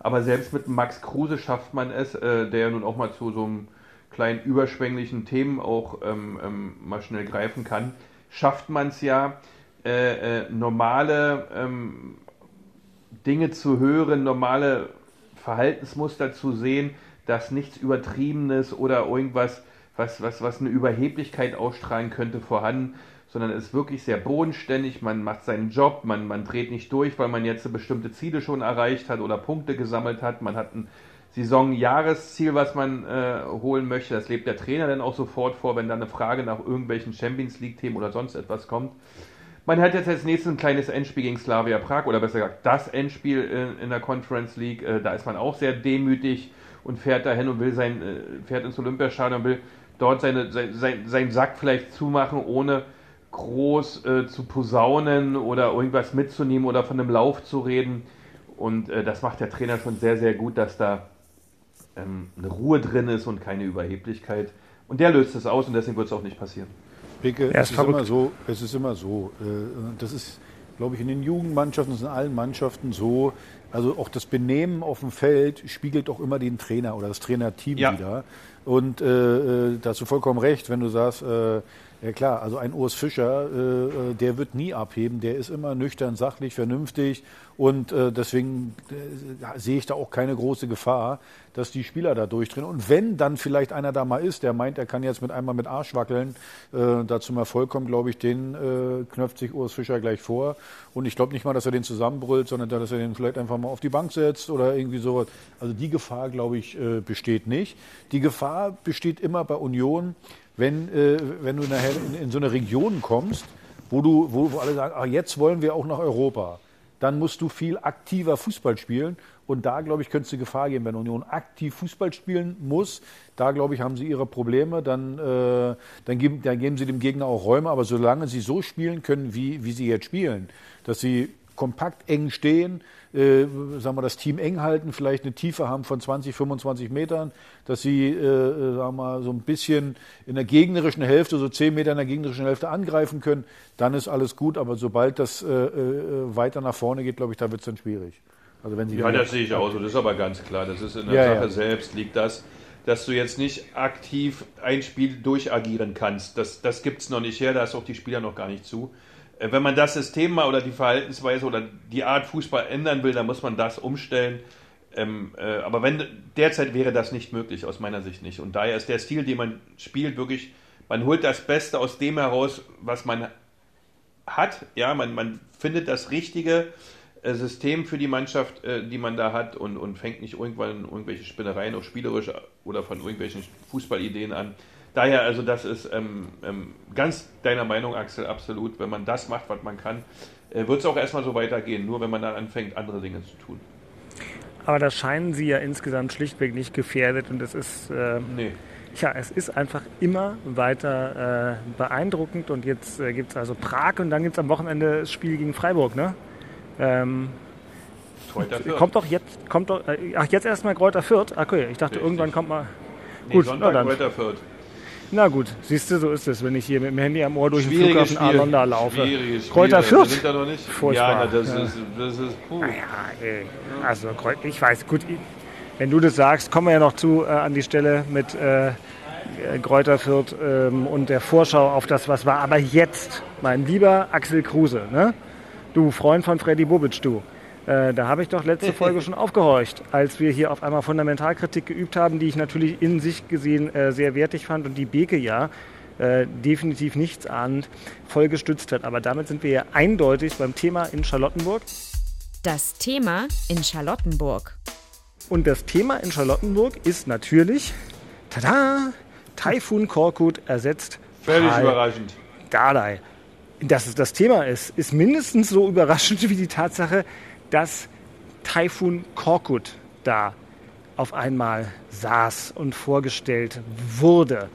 Aber selbst mit Max Kruse schafft man es, äh, der ja nun auch mal zu so einem kleinen überschwänglichen Themen auch ähm, ähm, mal schnell greifen kann, schafft man es ja, äh, äh, normale ähm, Dinge zu hören, normale Verhaltensmuster zu sehen, dass nichts Übertriebenes oder irgendwas, was, was, was eine Überheblichkeit ausstrahlen könnte, vorhanden, sondern ist wirklich sehr bodenständig, man macht seinen Job, man, man dreht nicht durch, weil man jetzt bestimmte Ziele schon erreicht hat oder Punkte gesammelt hat, man hat ein Saison-Jahresziel, was man äh, holen möchte, das lebt der Trainer dann auch sofort vor, wenn da eine Frage nach irgendwelchen Champions League-Themen oder sonst etwas kommt. Man hat jetzt als nächstes ein kleines Endspiel gegen Slavia Prag oder besser gesagt das Endspiel in, in der Conference League. Äh, da ist man auch sehr demütig und fährt dahin und will sein, äh, fährt ins Olympiastadion und will dort seine, sein, sein, seinen Sack vielleicht zumachen, ohne groß äh, zu posaunen oder irgendwas mitzunehmen oder von einem Lauf zu reden. Und äh, das macht der Trainer schon sehr, sehr gut, dass da ähm, eine Ruhe drin ist und keine Überheblichkeit. Und der löst es aus und deswegen wird es auch nicht passieren. Bicke, Er es ist immer so, es ist immer so. äh, Das ist, glaube ich, in den Jugendmannschaften, das ist in allen Mannschaften so. Also auch das Benehmen auf dem Feld spiegelt auch immer den Trainer oder das Trainerteam Ja. wieder. Und äh, äh, da hast du vollkommen recht, wenn du sagst, äh, ja klar, also ein Urs Fischer, äh, äh, der wird nie abheben, der ist immer nüchtern, sachlich, vernünftig und äh, deswegen äh, sehe ich da auch keine große Gefahr, dass die Spieler da durchdrehen. Und wenn dann vielleicht einer da mal ist, der meint, er kann jetzt mit einmal mit Arsch wackeln, äh, da zum Erfolg kommt, glaube ich, den äh, knöpft sich Urs Fischer gleich vor. Und ich glaube nicht mal, dass er den zusammenbrüllt, sondern dass er den vielleicht einfach mal auf die Bank setzt oder irgendwie sowas. Also die Gefahr, glaube ich, äh, besteht nicht. Die Gefahr besteht immer bei Union, wenn, äh, wenn du nachher in, in so eine Region kommst, wo, du, wo, wo alle sagen, ah, jetzt wollen wir auch nach Europa. Dann musst du viel aktiver Fußball spielen. Und da, glaube ich, könnte es eine Gefahr geben, wenn Union aktiv Fußball spielen muss. Da, glaube ich, haben sie ihre Probleme. Dann, äh, dann, geben, dann geben sie dem Gegner auch Räume. Aber solange sie so spielen können, wie, wie sie jetzt spielen, dass sie kompakt eng stehen, äh, sagen wir, das Team eng halten, vielleicht eine Tiefe haben von 20, 25 Metern, dass sie, äh, äh, sagen wir mal, so ein bisschen in der gegnerischen Hälfte, so 10 Meter in der gegnerischen Hälfte angreifen können, dann ist alles gut. Aber sobald das äh, äh, weiter nach vorne geht, glaube ich, da wird es dann schwierig. Also wenn sie Ja, das sehe ich auch so. Das ist aber ganz klar. Das ist in der Ja, Sache ja. selbst liegt das, dass du jetzt nicht aktiv ein Spiel durchagieren kannst. Das, das gibt es noch nicht her, da ist auch die Spieler noch gar nicht zu. Äh, Wenn man das System mal oder die Verhaltensweise oder die Art Fußball ändern will, dann muss man das umstellen. Ähm, äh, aber wenn derzeit wäre das nicht möglich, aus meiner Sicht nicht. Und daher ist der Stil, den man spielt, wirklich, man holt das Beste aus dem heraus, was man hat. Ja, man, man findet das Richtige äh, System für die Mannschaft, äh, die man da hat und, und fängt nicht irgendwann irgendwelche Spinnereien auch spielerisch oder von irgendwelchen Fußballideen an. Daher, also das ist ähm, ähm, ganz deiner Meinung, Axel, absolut. Wenn man das macht, was man kann, äh, wird es auch erstmal so weitergehen, nur wenn man dann anfängt, andere Dinge zu tun. Aber da scheinen sie ja insgesamt schlichtweg nicht gefährdet und es ist, äh, nee. ja, es ist einfach immer weiter äh, beeindruckend und jetzt äh, gibt es also Prag und dann gibt es am Wochenende das Spiel gegen Freiburg, ne? Ähm, kommt doch jetzt, kommt doch, äh, ach jetzt erstmal Kräuter Fürth. Okay, ich dachte Richtig. irgendwann kommt mal. Nee, Gut, Sonntag na dann. Kräuter Fürth. Na gut, siehst du, so ist es, wenn ich hier mit dem Handy am Ohr durch den Flughafen. Arlonda laufe. Kräuter Fürth? da noch nicht. Furchtbar. Ja, das, Ja. Ist, das ist puh. Ja, ey. Also ich weiß, gut, wenn du das sagst, kommen wir ja noch zu äh, an die Stelle mit äh, äh, Kräuter Fürth ähm, und der Vorschau auf das, was war. Aber jetzt, mein lieber Axel Kruse, ne? du Freund von Freddy Bobic, du. Äh, da habe ich doch letzte Folge schon aufgehorcht, als wir hier auf einmal Fundamentalkritik geübt haben, die ich natürlich in sich gesehen äh, sehr wertig fand und die Beke ja äh, definitiv nichts ahnend voll gestützt hat. Aber damit sind wir ja eindeutig beim Thema in Charlottenburg. Das Thema in Charlottenburg. Und das Thema in Charlottenburg ist natürlich, tada, Taifun Korkut ersetzt Völlig Pal überraschend. Dardai. Dass es das Thema ist, ist mindestens so überraschend wie die Tatsache, dass Taifun Korkut da auf einmal saß und vorgestellt wurde.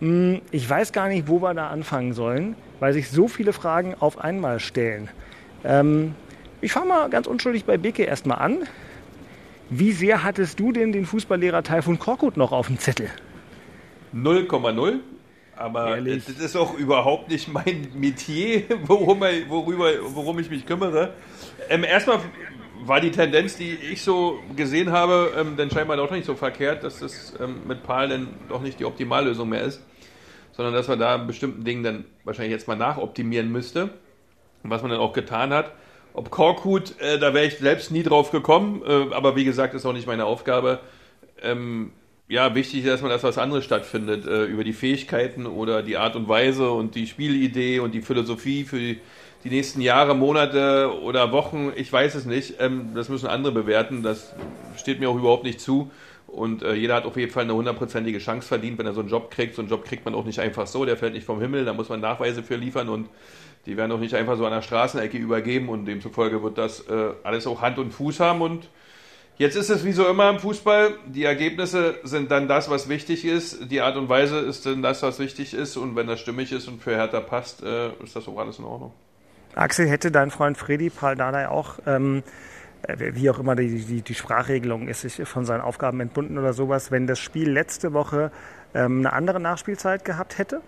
Hm, Ich weiß gar nicht, wo wir da anfangen sollen, weil sich so viele Fragen auf einmal stellen. Ähm, ich fange mal ganz unschuldig bei Beke erstmal an. Wie sehr hattest du denn den Fußballlehrer Taifun Korkut noch auf dem Zettel? 0,0. Aber Ehrlich? das ist auch überhaupt nicht mein Metier, worum, worüber, worum ich mich kümmere. Ähm, erstmal war die Tendenz, die ich so gesehen habe, ähm, dann scheinbar doch nicht so verkehrt, dass das ähm, mit Paul dann doch nicht die Optimallösung mehr ist, sondern dass man da bestimmten Dingen dann wahrscheinlich jetzt mal nachoptimieren müsste, was man dann auch getan hat. Ob Korkut, äh, da wäre ich selbst nie drauf gekommen, äh, aber wie gesagt, ist auch nicht meine Aufgabe. Ähm, ja, wichtig ist erstmal, dass was anderes stattfindet, äh, über die Fähigkeiten oder die Art und Weise und die Spielidee und die Philosophie für die, die nächsten Jahre, Monate oder Wochen, ich weiß es nicht. Ähm, das müssen andere bewerten, das steht mir auch überhaupt nicht zu. Und äh, jeder hat auf jeden Fall eine hundertprozentige Chance verdient, wenn er so einen Job kriegt. So einen Job kriegt man auch nicht einfach so, der fällt nicht vom Himmel, da muss man Nachweise für liefern und die werden auch nicht einfach so an der Straßenecke übergeben und demzufolge wird das äh, alles auch Hand und Fuß haben und Jetzt ist es wie so immer im Fußball, die Ergebnisse sind dann das, was wichtig ist, die Art und Weise ist dann das, was wichtig ist und wenn das stimmig ist und für Hertha passt, äh, ist das auch alles in Ordnung. Axel, hätte dein Freund Freddy Paul Dardai auch, ähm, äh, wie auch immer die, die, die Sprachregelung ist, sich von seinen Aufgaben entbunden oder sowas, wenn das Spiel letzte Woche ähm, eine andere Nachspielzeit gehabt hätte?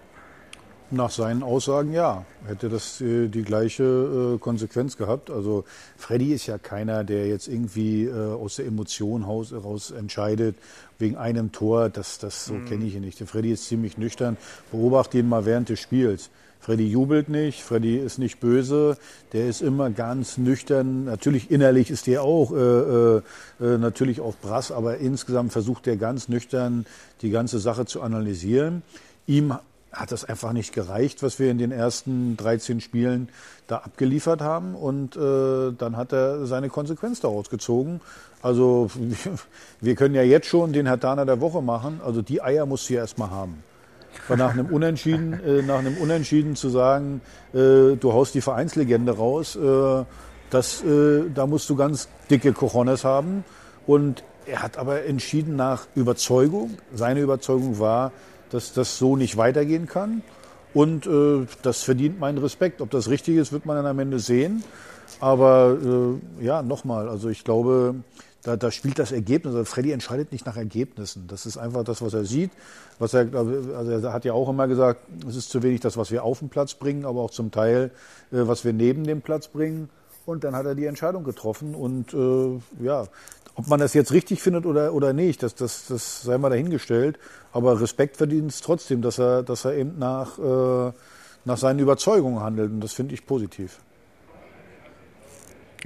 Nach seinen Aussagen ja, hätte das äh, die gleiche äh, Konsequenz gehabt. Also Freddy ist ja keiner, der jetzt irgendwie äh, aus der Emotion heraus entscheidet wegen einem Tor. Das, das so kenne ich ihn nicht. Der Freddy ist ziemlich nüchtern. Beobachte ihn mal während des Spiels. Freddy jubelt nicht, Freddy ist nicht böse, der ist immer ganz nüchtern. Natürlich innerlich ist der auch äh, äh, äh, natürlich auf Brass, aber insgesamt versucht er ganz nüchtern die ganze Sache zu analysieren. Ihm hat das einfach nicht gereicht, was wir in den ersten 13 Spielen da abgeliefert haben. Und äh, dann hat er seine Konsequenz daraus gezogen. Also wir können ja jetzt schon den Herr Dahner der Woche machen. Also die Eier musst du ja erstmal haben. Weil nach einem Unentschieden, äh, nach einem Unentschieden zu sagen, äh, du haust die Vereinslegende raus, äh, das, äh, da musst du ganz dicke Cojones haben. Und er hat aber entschieden nach Überzeugung. Seine Überzeugung war, dass das so nicht weitergehen kann. Und äh, das verdient meinen Respekt. Ob das richtig ist, wird man dann am Ende sehen. Aber äh, ja, nochmal, also ich glaube, da, da spielt das Ergebnis. Also Freddy entscheidet nicht nach Ergebnissen. Das ist einfach das, was er sieht. Was er, also er hat ja auch immer gesagt, es ist zu wenig das, was wir auf den Platz bringen, aber auch zum Teil, äh, was wir neben dem Platz bringen. Und dann hat er die Entscheidung getroffen. Und äh, ja, ob man das jetzt richtig findet oder, oder nicht, das, das, das sei mal dahingestellt. Aber Respekt verdient es trotzdem, dass er, dass er eben nach, äh, nach seinen Überzeugungen handelt. Und das finde ich positiv.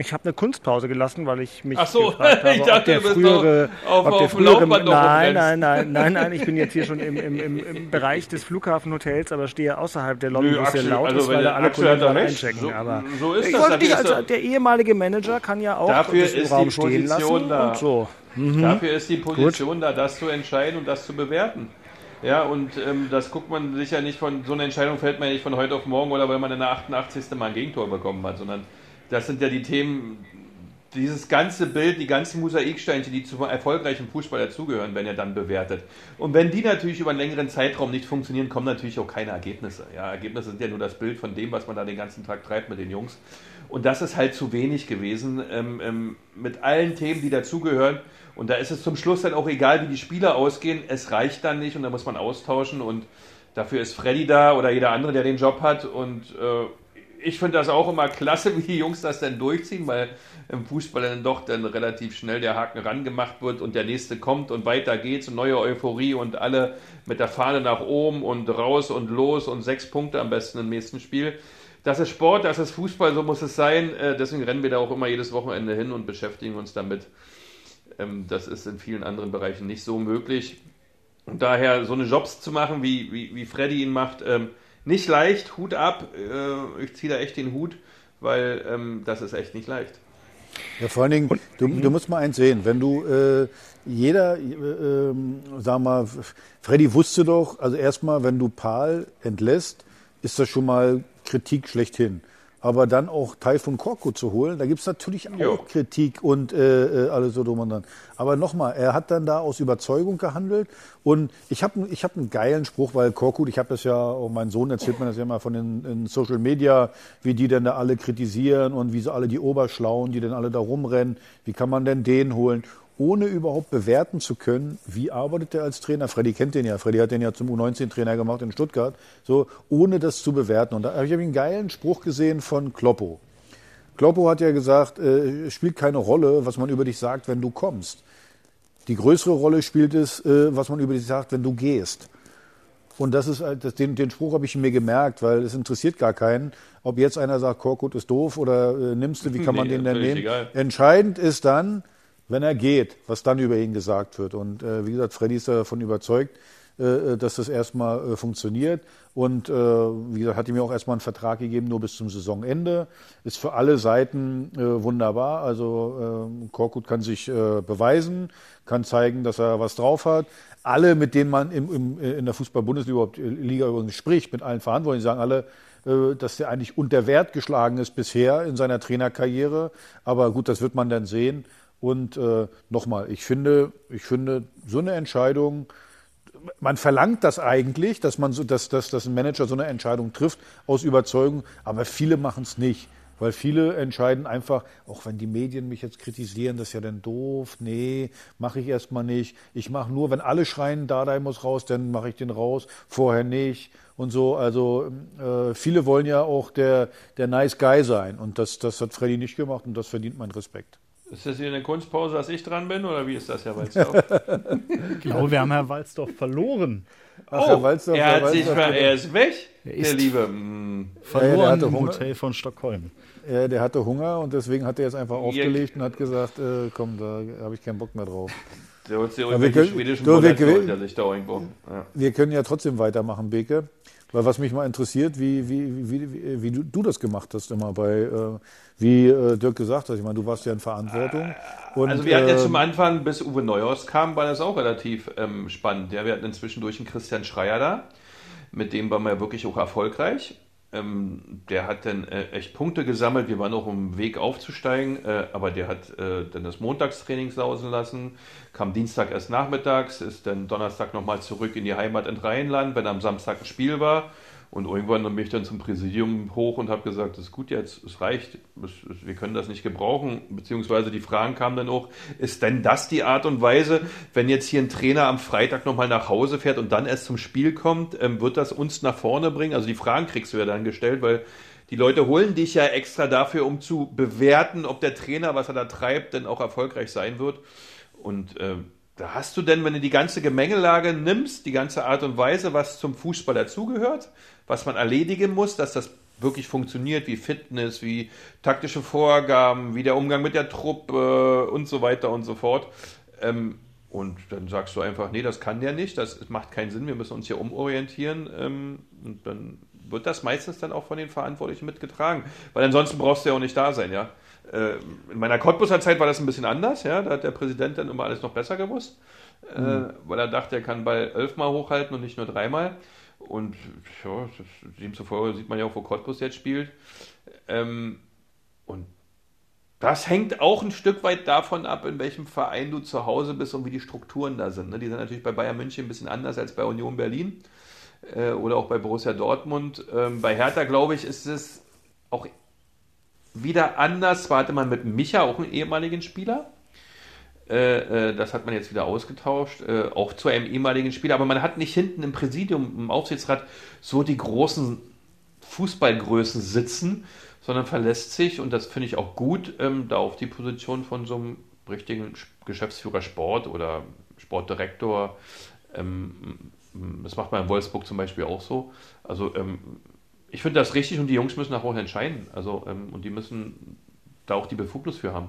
Ich habe eine Kunstpause gelassen, weil ich mich Ach so, gefragt habe, ich dachte, ob der du bist frühere, auf- ob der frühere Laufband noch nein, rumrennst. nein, nein, nein, nein, ich bin jetzt hier schon im, im, im, im Bereich des Flughafenhotels, aber stehe außerhalb der Lobby, wo es sehr laut also ist, weil da alle Kollegen einchecken. So- aber so ist ich das. wollte dich wirst als du- der ehemalige Manager kann ja auch Dafür das im ist Raum die stehen lassen da. und so. Mhm. Dafür ist die Position da, das zu entscheiden und das zu bewerten. Ja, und ähm, das guckt man sicher nicht von, so eine Entscheidung fällt man ja nicht von heute auf morgen oder weil man in der 88. Mal ein Gegentor bekommen hat, sondern das sind ja die Themen, dieses ganze Bild, die ganzen Mosaiksteinchen, die zum erfolgreichen Fußball dazugehören, werden ja dann bewertet. Und wenn die natürlich über einen längeren Zeitraum nicht funktionieren, kommen natürlich auch keine Ergebnisse. Ja, Ergebnisse sind ja nur das Bild von dem, was man da den ganzen Tag treibt mit den Jungs. Und das ist halt zu wenig gewesen ähm, ähm, mit allen Themen, die dazugehören. Und da ist es zum Schluss dann auch egal, wie die Spieler ausgehen. Es reicht dann nicht und da muss man austauschen. Und dafür ist Freddy da oder jeder andere, der den Job hat. Und äh, ich finde das auch immer klasse, wie die Jungs das dann durchziehen, weil im Fußball dann doch dann relativ schnell der Haken rangemacht wird und der nächste kommt und weiter geht's und neue Euphorie und alle mit der Fahne nach oben und raus und los und sechs Punkte am besten im nächsten Spiel. Das ist Sport, das ist Fußball, so muss es sein. Äh, Deswegen rennen wir da auch immer jedes Wochenende hin und beschäftigen uns damit. Ähm, Das ist in vielen anderen Bereichen nicht so möglich. Und daher so eine Jobs zu machen, wie, wie, wie Freddy ihn macht, ähm, nicht leicht, Hut ab. Äh, Ich ziehe da echt den Hut, weil ähm, das ist echt nicht leicht. Ja, vor allen Dingen, du, du musst mal eins sehen, wenn du äh, jeder, äh, ähm, sag mal, Freddy wusste doch, also erstmal, wenn du Paul entlässt, ist das schon mal Kritik schlechthin. Aber dann auch Taifun Korko zu holen, da gibt's natürlich auch Jo. Kritik und äh, äh, alles so drum und dran. Aber nochmal, er hat dann da aus Überzeugung gehandelt und ich habe ich hab einen geilen Spruch, weil Korkut, ich habe das ja, auch mein Sohn erzählt mir das ja immer von den in Social Media, wie die denn da alle kritisieren und wie so alle die Oberschlauen, die denn alle da rumrennen, wie kann man denn den holen? Ohne überhaupt bewerten zu können, wie arbeitet er als Trainer. Freddy kennt den ja. Freddy hat den ja zum U19-Trainer gemacht in Stuttgart. So, ohne das zu bewerten. Und da habe ich einen geilen Spruch gesehen von Kloppo. Kloppo hat ja gesagt, äh, es spielt keine Rolle, was man über dich sagt, wenn du kommst. Die größere Rolle spielt es, äh, was man über dich sagt, wenn du gehst. Und das ist halt, das, den, den Spruch habe ich mir gemerkt, weil es interessiert gar keinen, ob jetzt einer sagt, Korkut ist doof oder äh, nimmst du, wie kann man Nee, den denn nehmen? egal. Entscheidend ist dann, wenn er geht, was dann über ihn gesagt wird. Und äh, wie gesagt, Freddy ist davon überzeugt, äh, dass das erstmal äh, funktioniert. Und äh, wie gesagt, hat ihm ja auch erstmal einen Vertrag gegeben, nur bis zum Saisonende. Ist für alle Seiten äh, wunderbar. Also äh, Korkut kann sich äh, beweisen, kann zeigen, dass er was drauf hat. Alle, mit denen man im, im, in der Fußball-Bundesliga überhaupt, äh, übrigens spricht, mit allen Verantwortlichen, sagen alle, äh, dass der eigentlich unter Wert geschlagen ist bisher in seiner Trainerkarriere. Aber gut, das wird man dann sehen. Und äh, nochmal, ich finde, ich finde, so eine Entscheidung, man verlangt das eigentlich, dass man so, dass, dass, dass ein Manager so eine Entscheidung trifft aus Überzeugung, aber viele machen es nicht. Weil viele entscheiden einfach, auch wenn die Medien mich jetzt kritisieren, das ist ja dann doof, nee, mache ich erstmal nicht. Ich mache nur, wenn alle schreien, Dardai muss raus, dann mache ich den raus, vorher nicht und so. Also äh, viele wollen ja auch der, der Nice Guy sein und das, das hat Freddy nicht gemacht und das verdient meinen Respekt. Ist das hier eine Kunstpause, dass ich dran bin oder wie ist das, Herr Walzdorf? Ich glaube, wir haben Herr Walzdorf verloren. Ach, Herr Walzdorf, er, Herr hat sich Walzdorf, ver er ist weg, Er der ist- Liebe. Hm. Verloren Ja, der hatte im Hunger. Hotel von Stockholm. Ja, der hatte Hunger und deswegen hat er jetzt einfach aufgelegt und hat gesagt, äh, komm, da habe ich keinen Bock mehr drauf. Der holt sich wir irgendwelche schwedischen du, wir können- holt er sich da irgendwo. Ja. Wir können ja trotzdem weitermachen, Beke. Weil was mich mal interessiert, wie, wie, wie, wie, wie du, du das gemacht hast immer bei, äh, wie äh, Dirk gesagt hat. Ich meine, du warst ja in Verantwortung. Und, Also wir hatten jetzt ähm, zum Anfang, bis Uwe Neuhaus kam, war das auch relativ ähm, spannend. Ja, wir hatten inzwischen durch einen Christian Schreier da, mit dem waren wir wirklich auch erfolgreich. Ähm, der hat dann äh, echt Punkte gesammelt. Wir waren auch im Weg aufzusteigen, äh, aber der hat äh, dann das Montagstraining sausen lassen, kam Dienstag erst nachmittags, ist dann Donnerstag nochmal zurück in die Heimat in Rheinland, wenn am Samstag ein Spiel war. Und irgendwann bin ich dann zum Präsidium hoch und habe gesagt, das ist gut jetzt, es reicht, wir können das nicht gebrauchen. Beziehungsweise die Fragen kamen dann auch, ist denn das die Art und Weise, wenn jetzt hier ein Trainer am Freitag nochmal nach Hause fährt und dann erst zum Spiel kommt, ähm, wird das uns nach vorne bringen? Also die Fragen kriegst du ja dann gestellt, weil die Leute holen dich ja extra dafür, um zu bewerten, ob der Trainer, was er da treibt, denn auch erfolgreich sein wird. Und äh, da hast du denn, wenn du die ganze Gemengelage nimmst, die ganze Art und Weise, was zum Fußball dazugehört, was man erledigen muss, dass das wirklich funktioniert, wie Fitness, wie taktische Vorgaben, wie der Umgang mit der Truppe und so weiter und so fort. Ähm, und dann sagst du einfach, nee, das kann der nicht, das macht keinen Sinn, wir müssen uns hier umorientieren. Ähm, und dann wird das meistens dann auch von den Verantwortlichen mitgetragen. Weil ansonsten brauchst du ja auch nicht da sein, ja. Äh, in meiner Cottbuser Zeit war das ein bisschen anders, ja. Da hat der Präsident dann immer alles noch besser gewusst, äh, mhm. weil er dachte, er kann Ball elfmal hochhalten und nicht nur dreimal. Und ja, demzufolge sieht man ja auch, wo Cottbus jetzt spielt. Ähm, und das hängt auch ein Stück weit davon ab, in welchem Verein du zu Hause bist und wie die Strukturen da sind. Ne? Die sind natürlich bei Bayern München ein bisschen anders als bei Union Berlin äh, oder auch bei Borussia Dortmund. Ähm, bei Hertha, glaube ich, ist es auch wieder anders. Zwar hatte man mit Micha auch einen ehemaligen Spieler. Äh, äh, das hat man jetzt wieder ausgetauscht, äh, auch zu einem ehemaligen Spieler. Aber man hat nicht hinten im Präsidium, im Aufsichtsrat so die großen Fußballgrößen sitzen, sondern verlässt sich, und das finde ich auch gut, ähm, da auf die Position von so einem richtigen Geschäftsführer Sport oder Sportdirektor. Ähm, das macht man in Wolfsburg zum Beispiel auch so. Also ähm, ich finde das richtig und die Jungs müssen auch entscheiden. Also und die müssen da auch die Befugnis für haben.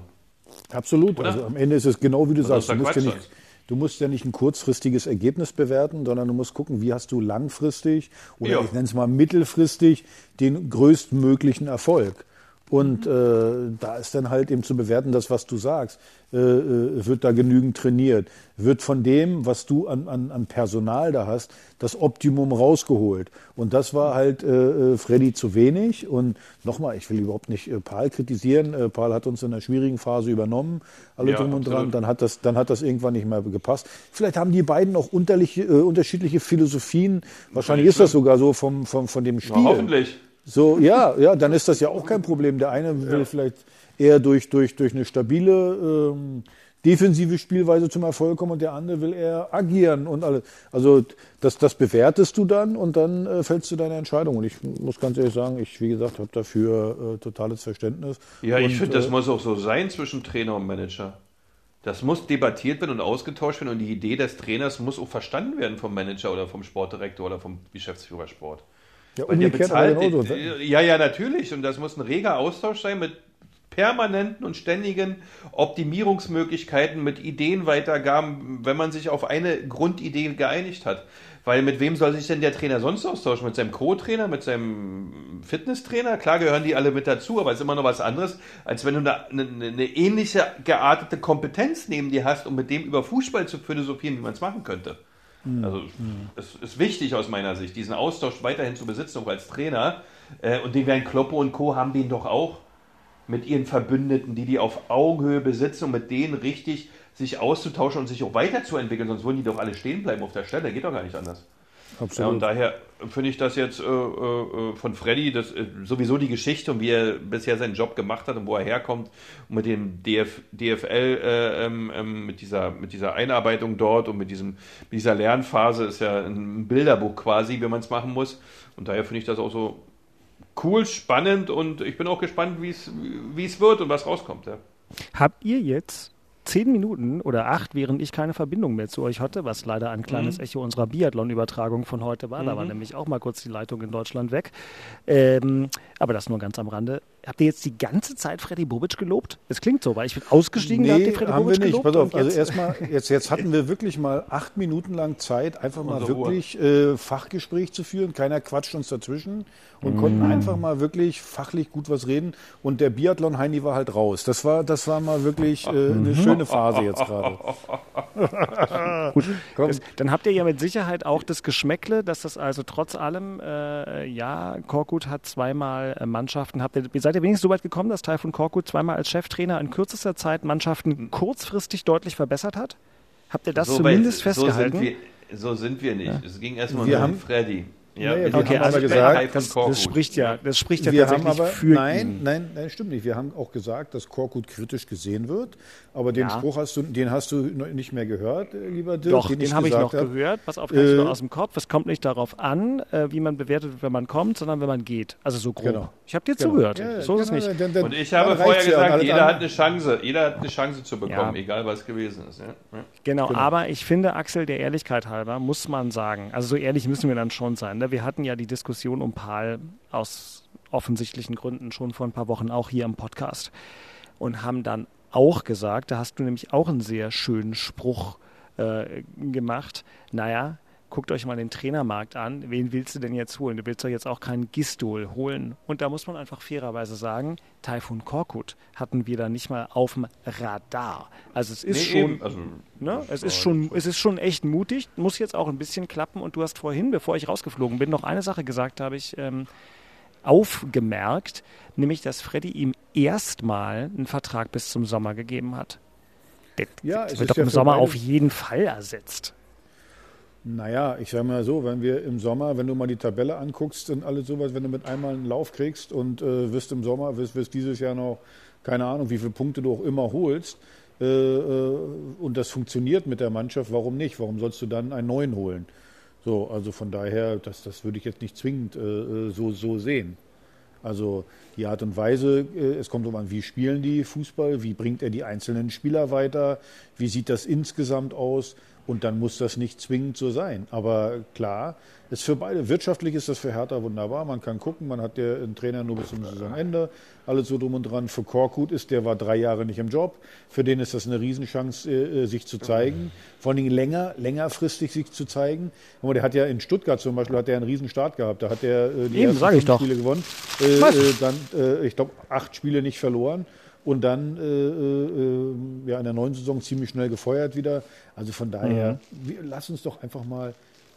Absolut. Oder? Also am Ende ist es genau wie du also sagst. Du musst, ja nicht, du musst ja nicht ein kurzfristiges Ergebnis bewerten, sondern du musst gucken, wie hast du langfristig oder ja. ich nenne es mal mittelfristig den größtmöglichen Erfolg. Und äh, da ist dann halt eben zu bewerten, das, was du sagst. Äh, äh, wird da genügend trainiert? Wird von dem, was du an, an, an Personal da hast, das Optimum rausgeholt? Und das war halt äh, äh Freddy zu wenig. Und nochmal, ich will überhaupt nicht äh, Paul kritisieren. Äh, Paul hat uns in einer schwierigen Phase übernommen, alle ja, drum und dran. Dann hat, das, dann hat das irgendwann nicht mehr gepasst. Vielleicht haben die beiden auch unterliche, äh, unterschiedliche Philosophien. Wahrscheinlich ist das sogar so vom, vom, von dem Spiel. Ja, hoffentlich. So, ja, ja, dann ist das ja auch kein Problem. Der eine will ja. vielleicht eher durch, durch, durch eine stabile ähm, defensive Spielweise zum Erfolg kommen und der andere will eher agieren und alles. Also das, das bewertest du dann und dann äh, fällst du deine Entscheidung. Und ich muss ganz ehrlich sagen, ich, wie gesagt, habe dafür äh, totales Verständnis. Ja, und, ich finde, das äh, muss auch so sein zwischen Trainer und Manager. Das muss debattiert werden und ausgetauscht werden und die Idee des Trainers muss auch verstanden werden vom Manager oder vom Sportdirektor oder vom Geschäftsführer Sport. Ja, Weil der bezahlt, genauso. ja, ja, natürlich. Und das muss ein reger Austausch sein mit permanenten und ständigen Optimierungsmöglichkeiten, mit Ideenweitergaben, wenn man sich auf eine Grundidee geeinigt hat. Weil mit wem soll sich denn der Trainer sonst austauschen? Mit seinem Co-Trainer, mit seinem Fitnesstrainer? Klar gehören die alle mit dazu, aber es ist immer noch was anderes, als wenn du eine, eine, eine ähnliche geartete Kompetenz neben dir hast, um mit dem über Fußball zu philosophieren, wie man es machen könnte. Mhm. Also es ist wichtig aus meiner Sicht, diesen Austausch weiterhin zu besitzen, auch als Trainer. Äh, und den werden Kloppe und Co. haben den doch auch mit ihren Verbündeten, die die auf Augenhöhe besitzen um mit denen richtig sich auszutauschen und sich auch weiterzuentwickeln, sonst würden die doch alle stehen bleiben auf der Stelle. Geht doch gar nicht anders. Absolut. Ja, und daher finde ich das jetzt äh, äh, von Freddy, das, äh, sowieso die Geschichte und wie er bisher seinen Job gemacht hat und wo er herkommt und mit dem DF, DFL, äh, ähm, ähm, mit, dieser, mit dieser Einarbeitung dort und mit, diesem, mit dieser Lernphase ist ja ein Bilderbuch quasi, wie man es machen muss. Und daher finde ich das auch so cool, spannend und ich bin auch gespannt, wie es wird und was rauskommt. Ja. Habt ihr jetzt zehn Minuten oder acht, während ich keine Verbindung mehr zu euch hatte, was leider ein kleines mhm. Echo unserer Biathlon-Übertragung von heute war. Mhm. Da war nämlich auch mal kurz die Leitung in Deutschland weg. Ähm, aber das nur ganz am Rande. Habt ihr jetzt die ganze Zeit Freddy Bobic gelobt? Es klingt so, weil ich bin ausgestiegen, nee, da habt ihr Freddy haben Bobic wir nicht. Pass auf, also erstmal, jetzt, jetzt hatten wir wirklich mal acht Minuten lang Zeit, einfach mal wirklich äh, Fachgespräch zu führen. Keiner quatscht uns dazwischen und mm. konnten einfach mal wirklich fachlich gut was reden. Und der Biathlon-Heini war halt raus. Das war, das war mal wirklich äh, eine mhm. schöne Phase jetzt gerade. gut, das, dann habt ihr ja mit Sicherheit auch das Geschmäckle, dass das also trotz allem, äh, ja, Korkut hat zweimal äh, Mannschaften, habt ihr, ihr seid ihr wenigstens so weit gekommen, dass Taifun Korkut zweimal als Cheftrainer in kürzester Zeit Mannschaften kurzfristig deutlich verbessert hat? Habt ihr das so zumindest weit, festgehalten? So sind wir, so sind wir nicht. Ja. Es ging erstmal wir um Freddy. Ja, ja, okay, haben also aber gesagt, das, das, spricht ja, das spricht ja wir tatsächlich haben aber, für nein, ihn. Nein, nein, stimmt nicht. Wir haben auch gesagt, dass Korkut kritisch gesehen wird, aber den ja. Spruch hast du, den hast du nicht mehr gehört, äh, lieber Dirk. Doch, den, den habe ich noch hab. gehört. Pass auf, äh, aus dem Kopf. Es kommt nicht darauf an, äh, wie man bewertet, wenn man kommt, sondern wenn man geht. Also so grob. Genau. Ich habe dir genau. zugehört. Ja, so ist es nicht. Denn, denn, Und ich habe vorher gesagt, jeder hat eine Chance, jeder hat eine Chance zu bekommen, egal was gewesen ist. Genau, genau, aber ich finde, Axel, der Ehrlichkeit halber, muss man sagen, also so ehrlich müssen wir dann schon sein. Ne? Wir hatten ja die Diskussion um Paul aus offensichtlichen Gründen schon vor ein paar Wochen auch hier im Podcast und haben dann auch gesagt, da hast du nämlich auch einen sehr schönen Spruch äh, gemacht, naja, guckt euch mal den Trainermarkt an. Wen willst du denn jetzt holen? Du willst doch jetzt auch keinen Gistol holen. Und da muss man einfach fairerweise sagen, Taifun Korkut hatten wir da nicht mal auf dem Radar. Also es ist Nee, schon, eben. Also, ne, es ist schon, es ist schon echt mutig, muss jetzt auch ein bisschen klappen. Und du hast vorhin, bevor ich rausgeflogen bin, noch eine Sache gesagt, habe ich ähm, aufgemerkt, nämlich, dass Freddy ihm erstmal einen Vertrag bis zum Sommer gegeben hat. Der Ja, wird doch im Sommer auf jeden Fall ersetzt. Naja, ich sage mal so, wenn wir im Sommer, wenn du mal die Tabelle anguckst und alles sowas, wenn du mit einmal einen Lauf kriegst und äh, wirst im Sommer, wirst, wirst dieses Jahr noch, keine Ahnung, wie viele Punkte du auch immer holst, äh, äh, und das funktioniert mit der Mannschaft, warum nicht? Warum sollst du dann einen neuen holen? So, also von daher, das, das würde ich jetzt nicht zwingend äh, äh, so, so sehen. Also die Art und Weise, äh, es kommt darauf an, wie spielen die Fußball, wie bringt er die einzelnen Spieler weiter, wie sieht das insgesamt aus und dann muss das nicht zwingend so sein. Aber klar, ist für beide, wirtschaftlich ist das für Hertha wunderbar, man kann gucken, man hat ja einen Trainer nur bis zum Saisonende, alles so drum und dran. Für Korkut ist, der war drei Jahre nicht im Job, für den ist das eine Riesenchance, äh, äh, sich zu zeigen, vor allen Dingen länger, längerfristig sich zu zeigen. Aber der hat ja in Stuttgart zum Beispiel, hat der einen Start gehabt, da hat der äh, die Eben, ersten. Spiele gewonnen, äh, dann, äh, ich glaube, acht Spiele nicht verloren und dann äh, äh, ja, in der neuen Saison ziemlich schnell gefeuert wieder. Also von daher, wir, lass uns doch einfach mal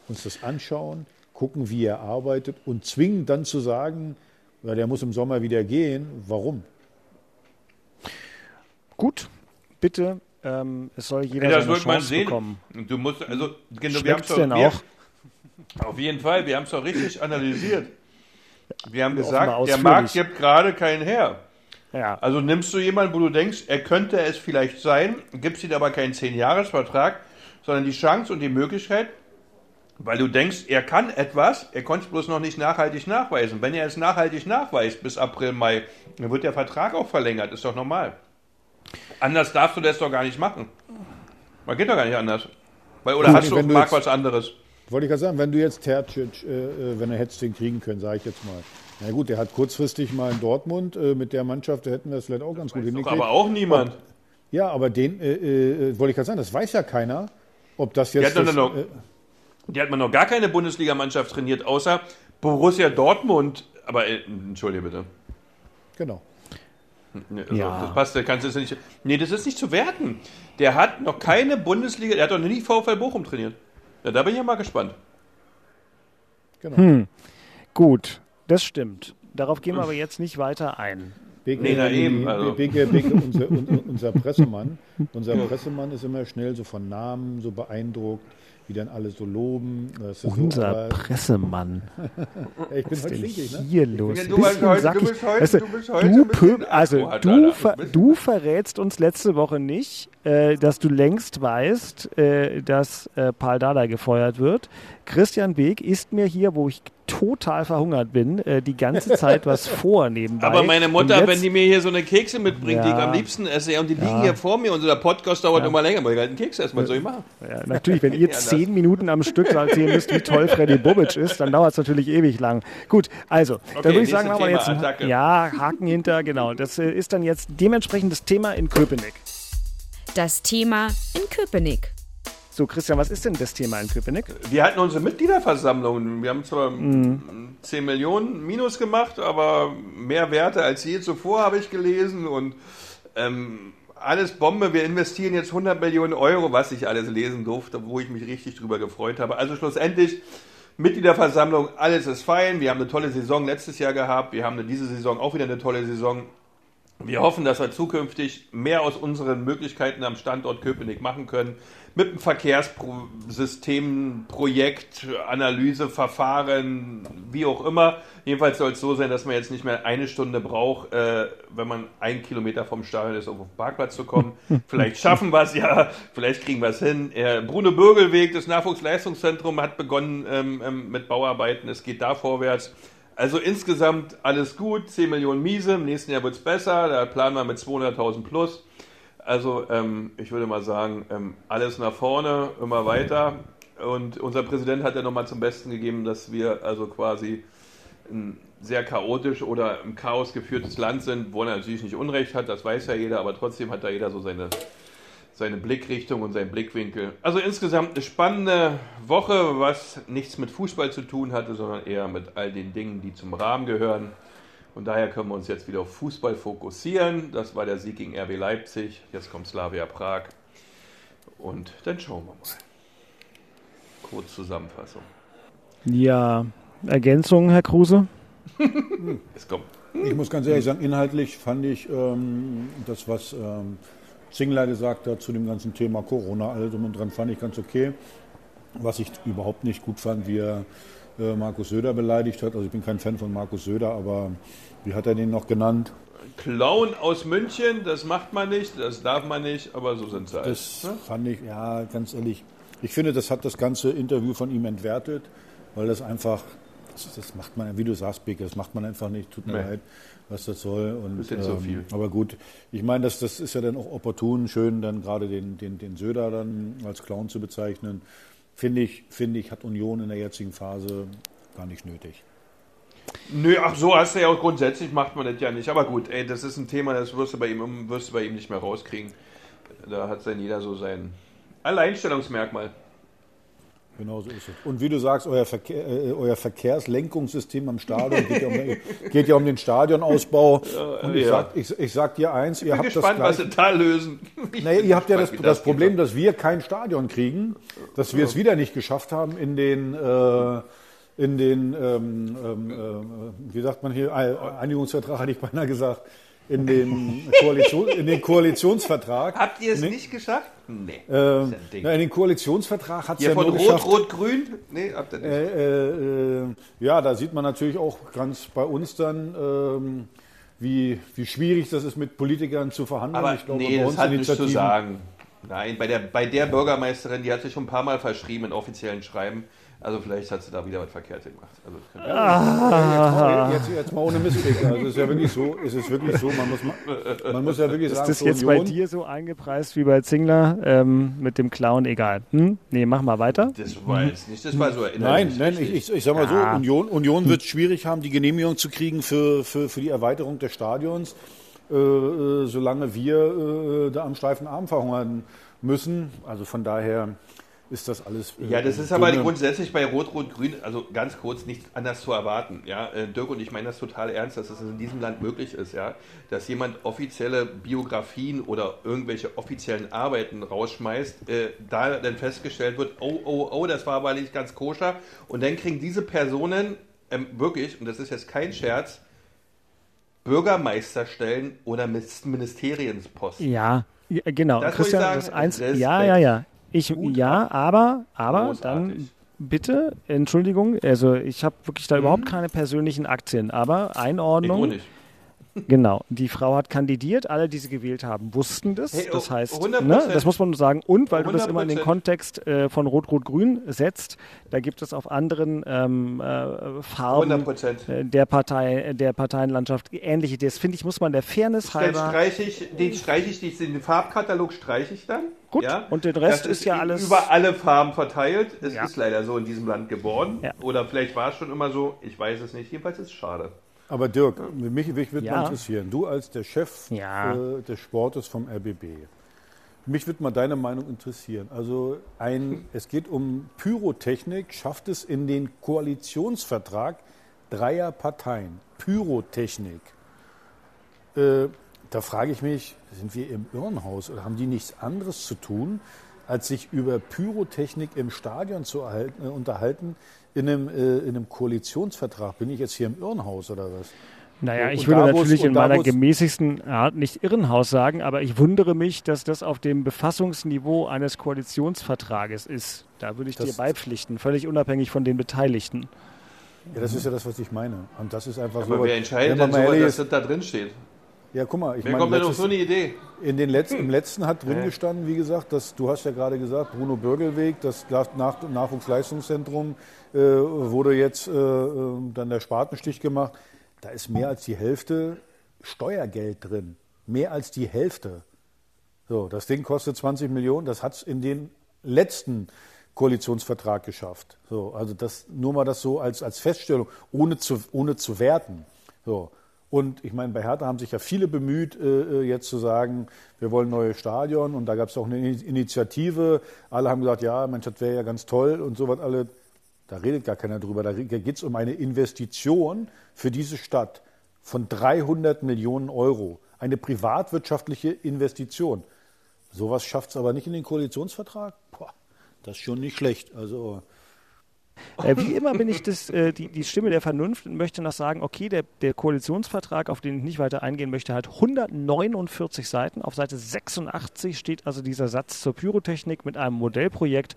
uns das anschauen, gucken, wie er arbeitet und zwingen dann zu sagen, ja, der muss im Sommer wieder gehen. Warum? Gut, bitte, ähm, es soll jeder Ja, das seine wird man Chance sehen. bekommen. Du musst, also, genau, wir doch- denn wir- auch? Auf jeden Fall, wir haben es doch richtig analysiert. Wir haben gesagt, der. Markt gibt gerade keinen her. Ja. Also nimmst du jemanden, wo du denkst, er könnte es vielleicht sein, gibst ihm aber keinen 10-Jahres-Vertrag, sondern die Chance und die Möglichkeit, weil du denkst, er kann etwas, er konnte es bloß noch nicht nachhaltig nachweisen. Wenn er es nachhaltig nachweist bis April, Mai, dann wird der Vertrag auch verlängert, ist doch normal. Anders darfst du das doch gar nicht machen. Man geht doch gar nicht anders. Weil, oder Wenn hast du- auf dem Markt was anderes? Wollte ich gerade sagen, wenn du jetzt Tercic, äh, äh, wenn er hättest den kriegen können, sage ich jetzt mal. Na gut, der hat kurzfristig mal in Dortmund äh, mit der Mannschaft, da hätten wir es vielleicht auch ganz gut hingekriegt. aber auch niemand. Ja, aber den, äh, äh, wollte ich gerade sagen, das weiß ja keiner, ob das Der jetzt. hat Das, noch- äh, Die hat man noch gar keine Bundesligamannschaft trainiert, außer Borussia Dortmund. Aber äh, entschuldige bitte. genau. Nee, Also, Ja. Das passt, da kannst du es nicht. Nee, das ist nicht zu werten. Der hat noch keine Bundesliga, der hat doch noch nie VfL Bochum trainiert. Ja, da bin ich ja mal gespannt. genau. Gut, das stimmt. Darauf gehen wir aber jetzt nicht weiter ein. Beke, Nee, na eben, also. Beke, Beke, unser, un- unser Pressemann, unser Pressemann ist immer schnell so von Namen so beeindruckt, wie dann alle so loben. Das ist Unser so, Pressemann. Ich bin Was heute ist denn stinkig, ne? hier los? Ja, du bist heute- du sackig. bist heute- Weißt du, du bist heute du ein bisschen pö- also du, ver du verrätst uns letzte Woche nicht, äh, dass du längst weißt, äh, dass äh, Paul Dada gefeuert wird. Christian Beek isst mir hier, wo ich total verhungert bin, äh, die ganze Zeit was vor nebenbei. Aber meine Mutter, jetzt- wenn die mir hier so eine Kekse mitbringt, die ich Ja. am liebsten esse, und die liegen hier vor mir und so der Podcast dauert immer länger, weil ich halt einen Keks essen, was soll ich machen? Ja, natürlich, wenn ihr Ja, zehn Minuten am Stück erzählen müsst, wie toll Freddy Bobic ist, dann dauert es natürlich ewig lang. Gut, also, dann würde ich sagen, machen wir jetzt Attacke. ja, Haken hinter, genau. Das äh, ist dann jetzt dementsprechend das Thema in Köpenick. Das Thema in Köpenick. So, Christian, was ist denn das Thema in Köpenick? Wir hatten unsere Mitgliederversammlung. Wir haben zwar Mhm. 10 Millionen Minus gemacht, aber mehr Werte als je zuvor habe ich gelesen und ähm, alles Bombe. Wir investieren jetzt 100 Millionen Euro, was ich alles lesen durfte, wo ich mich richtig drüber gefreut habe. Also schlussendlich Mitgliederversammlung, alles ist fein. Wir haben eine tolle Saison letztes Jahr gehabt. Wir haben diese Saison auch wieder eine tolle Saison. Wir hoffen, dass wir zukünftig mehr aus unseren Möglichkeiten am Standort Köpenick machen können. Mit einem Verkehrssystem, Projekt, Analyse, Verfahren, wie auch immer. Jedenfalls soll es so sein, dass man jetzt nicht mehr eine Stunde braucht, äh, wenn man einen Kilometer vom Stadion ist, um auf den Parkplatz zu kommen. vielleicht schaffen wir es ja, vielleicht kriegen wir es hin. Äh, Bruno Bürgelweg, das Nachwuchsleistungszentrum, hat begonnen ähm, ähm, mit Bauarbeiten. Es geht da vorwärts. Also insgesamt alles gut, 10 Millionen Miese, im nächsten Jahr wird es besser, da planen wir mit 200.000 plus. Also ähm, ich würde mal sagen, ähm, alles nach vorne, immer weiter. Und unser Präsident hat ja nochmal zum Besten gegeben, dass wir also quasi ein sehr chaotisch oder im Chaos geführtes Land sind, wo er natürlich nicht Unrecht hat, das weiß ja jeder, aber trotzdem hat da jeder so seine, seine Blickrichtung und seinen Blickwinkel. Also insgesamt eine spannende Woche, was nichts mit Fußball zu tun hatte, sondern eher mit all den Dingen, die zum Rahmen gehören. Und daher können wir uns jetzt wieder auf Fußball fokussieren. Das war der Sieg gegen RB Leipzig. Jetzt kommt Slavia Prag. Und dann schauen wir mal. Kurz Zusammenfassung. Ja, Ergänzung, Herr Kruse? Es kommt. Ich muss ganz ehrlich sagen, inhaltlich fand ich ähm, das, was ähm, Zingler gesagt hat zu dem ganzen Thema Corona, all drum und dran, fand ich ganz okay. Was ich überhaupt nicht gut fand, wie er äh, Markus Söder beleidigt hat. Also ich bin kein Fan von Markus Söder, aber wie hat er den noch genannt? Clown aus München, das macht man nicht, das darf man nicht, aber so sind sie halt. Das fand ich, ja, ganz ehrlich, ich finde, das hat das ganze Interview von ihm entwertet, weil das einfach, das, das macht man, wie du sagst, Beke, das macht man einfach nicht, tut mir Nee. leid, was das soll. Und, Bisschen zu viel. Aber gut, ich meine, das, das ist ja dann auch opportun, schön, dann gerade den, den, den Söder dann als Clown zu bezeichnen. Finde ich, finde ich, hat Union in der jetzigen Phase gar nicht nötig. Nö, ach so hast du ja auch grundsätzlich macht man das ja nicht. Aber gut, ey, das ist ein Thema, das wirst du bei ihm, wirst du bei ihm nicht mehr rauskriegen. Da hat dann jeder so sein Alleinstellungsmerkmal. Genau so ist es. Und wie du sagst, euer, Verkehr, äh, euer Verkehrslenkungssystem am Stadion geht ja um, geht ja um den Stadionausbau. Und ich, ja. sag, ich, ich sag dir eins, ihr Ich bin habt gespannt, das was gleich, sie da lösen. Ich naja, ihr habt ja das, gespannt, das geht. Problem, dass wir kein Stadion kriegen, dass wir es wieder nicht geschafft haben in den, äh, in den ähm, ähm, äh, wie sagt man hier, Ein- Einigungsvertrag hatte ich beinahe gesagt, in den, Koalition, in den Koalitionsvertrag. Habt ihr es Nee. nicht geschafft? Nee. Ähm, ist ja ein Ding. na, in den Koalitionsvertrag hat es ja von nur Rot, geschafft. Rot, Grün? Nee, habt ihr nicht. Äh, äh, äh, ja, da sieht man natürlich auch ganz bei uns dann, ähm, wie, wie schwierig das ist, mit Politikern zu verhandeln. Aber ich glaube, nee, bei das uns hat nichts zu sagen. Nein, bei der, bei der Bürgermeisterin, die hat sich schon ein paar Mal verschrieben in offiziellen Schreiben. Also vielleicht hat sie da wieder was verkehrt gemacht. Also das Ja, jetzt, jetzt, jetzt mal ohne Mistblick. Also es ist ja wirklich so, es ist wirklich so, man muss, ma- man muss ja wirklich Ist sagen, das für jetzt bei Union, dir so eingepreist wie bei Zingler ähm, mit dem Clown? Egal. Hm? Nee, mach mal weiter. Das war jetzt nicht, das war so Nein, nein, ich, ich, ich sag mal Ja. so, Union, Union wird schwierig haben, die Genehmigung zu kriegen für, für, für die Erweiterung des Stadions, äh, äh, solange wir äh, da am steifen Arm verhungern müssen. Also von daher ist das alles. äh, Ja, das ist aber grundsätzlich bei Rot-Rot-Grün, also ganz kurz, nichts anders zu erwarten. Ja, Äh, Dirk und ich meine das total ernst, dass es in diesem Land möglich ist, ja, dass jemand offizielle Biografien oder irgendwelche offiziellen Arbeiten rausschmeißt, äh, da dann festgestellt wird, oh, oh, oh, das war aber nicht ganz koscher. Und dann kriegen diese Personen ähm, wirklich, und das ist jetzt kein Scherz, Bürgermeisterstellen oder Ministeriensposten. Ja, genau. Das Christian, sagen, das eins. Respekt. Ja, ja, ja. Ich, Hut ja, aber, aber Großartig. dann bitte, Entschuldigung, also ich habe wirklich da Mhm. überhaupt keine persönlichen Aktien, aber Ich Einordnung. nicht. Genau, die Frau hat kandidiert, alle, die sie gewählt haben, wussten das. Hey, das oh, heißt, 100%. ne, das muss man nur sagen. Und weil du das immer in den 100%. Kontext äh, von Rot-Rot-Grün setzt, da gibt es auf anderen ähm, äh, Farben 100%. äh, der Partei, der Parteienlandschaft ähnliche. Das finde ich, muss man der Fairness halber. streiche ich, den streiche ich, den Farbkatalog streiche ich dann. Gut, ja? und den Rest das ist ja alles- Über alle Farben verteilt. Es Ja. ist leider so in diesem Land geworden. Ja. Oder vielleicht war es schon immer so. Ich weiß es nicht. Jedenfalls ist es schade. Aber Dirk, mich, mich würde Ja. mal interessieren, du als der Chef Ja. äh, des Sportes vom RBB, mich würde mal deine Meinung interessieren. Also ein, es geht um Pyrotechnik, schafft es in den Koalitionsvertrag dreier Parteien. Pyrotechnik. Äh, da frage ich mich, sind wir im Irrenhaus oder haben die nichts anderes zu tun, als sich über Pyrotechnik im Stadion zu erhalten, äh, unterhalten in einem, äh, in einem Koalitionsvertrag? Bin ich jetzt hier im Irrenhaus oder was? Naja, ich würde natürlich in meiner gemäßigsten Art nicht Irrenhaus sagen, aber ich wundere mich, dass das auf dem Befassungsniveau eines Koalitionsvertrages ist. Da würde ich dir Das- beipflichten, völlig unabhängig von den Beteiligten. Ja, das ist ja das, was ich meine. Und das ist einfach so. Aber wer entscheidet wenn man denn so, dass das da drin steht? Ja, guck mal, ich Wer meine, kommt denn auf letztes- so eine Idee? in den letzten, im letzten hat drin Ja. gestanden, wie gesagt, dass, du hast ja gerade gesagt, Bruno Bürgelweg, das Nach Nachwuchsleistungszentrum, äh, wurde jetzt äh, äh, dann der Spatenstich gemacht. Da ist mehr als die Hälfte Steuergeld drin. Mehr als die Hälfte. So, das Ding kostet 20 Millionen. Das hat es in den letzten Koalitionsvertrag geschafft. So, also das nur mal das so als, als Feststellung, ohne zu, ohne zu werten. So. Und ich meine, bei Hertha haben sich ja viele bemüht, äh, jetzt zu sagen, wir wollen neue Stadion. Und da gab es auch eine Initiative. Alle haben gesagt, ja, Mensch, das wäre ja ganz toll und so was alle. Da redet gar keiner drüber. Da geht es um eine Investition für diese Stadt von 300 Millionen Euro. Eine privatwirtschaftliche Investition. Sowas schafft es aber nicht in den Koalitionsvertrag. Boah, das ist schon nicht schlecht. Also äh, wie immer bin ich das, äh, die, die Stimme der Vernunft und möchte noch sagen, okay, der, der Koalitionsvertrag, auf den ich nicht weiter eingehen möchte, hat 149 Seiten. Auf Seite 86 steht also dieser Satz zur Pyrotechnik mit einem Modellprojekt.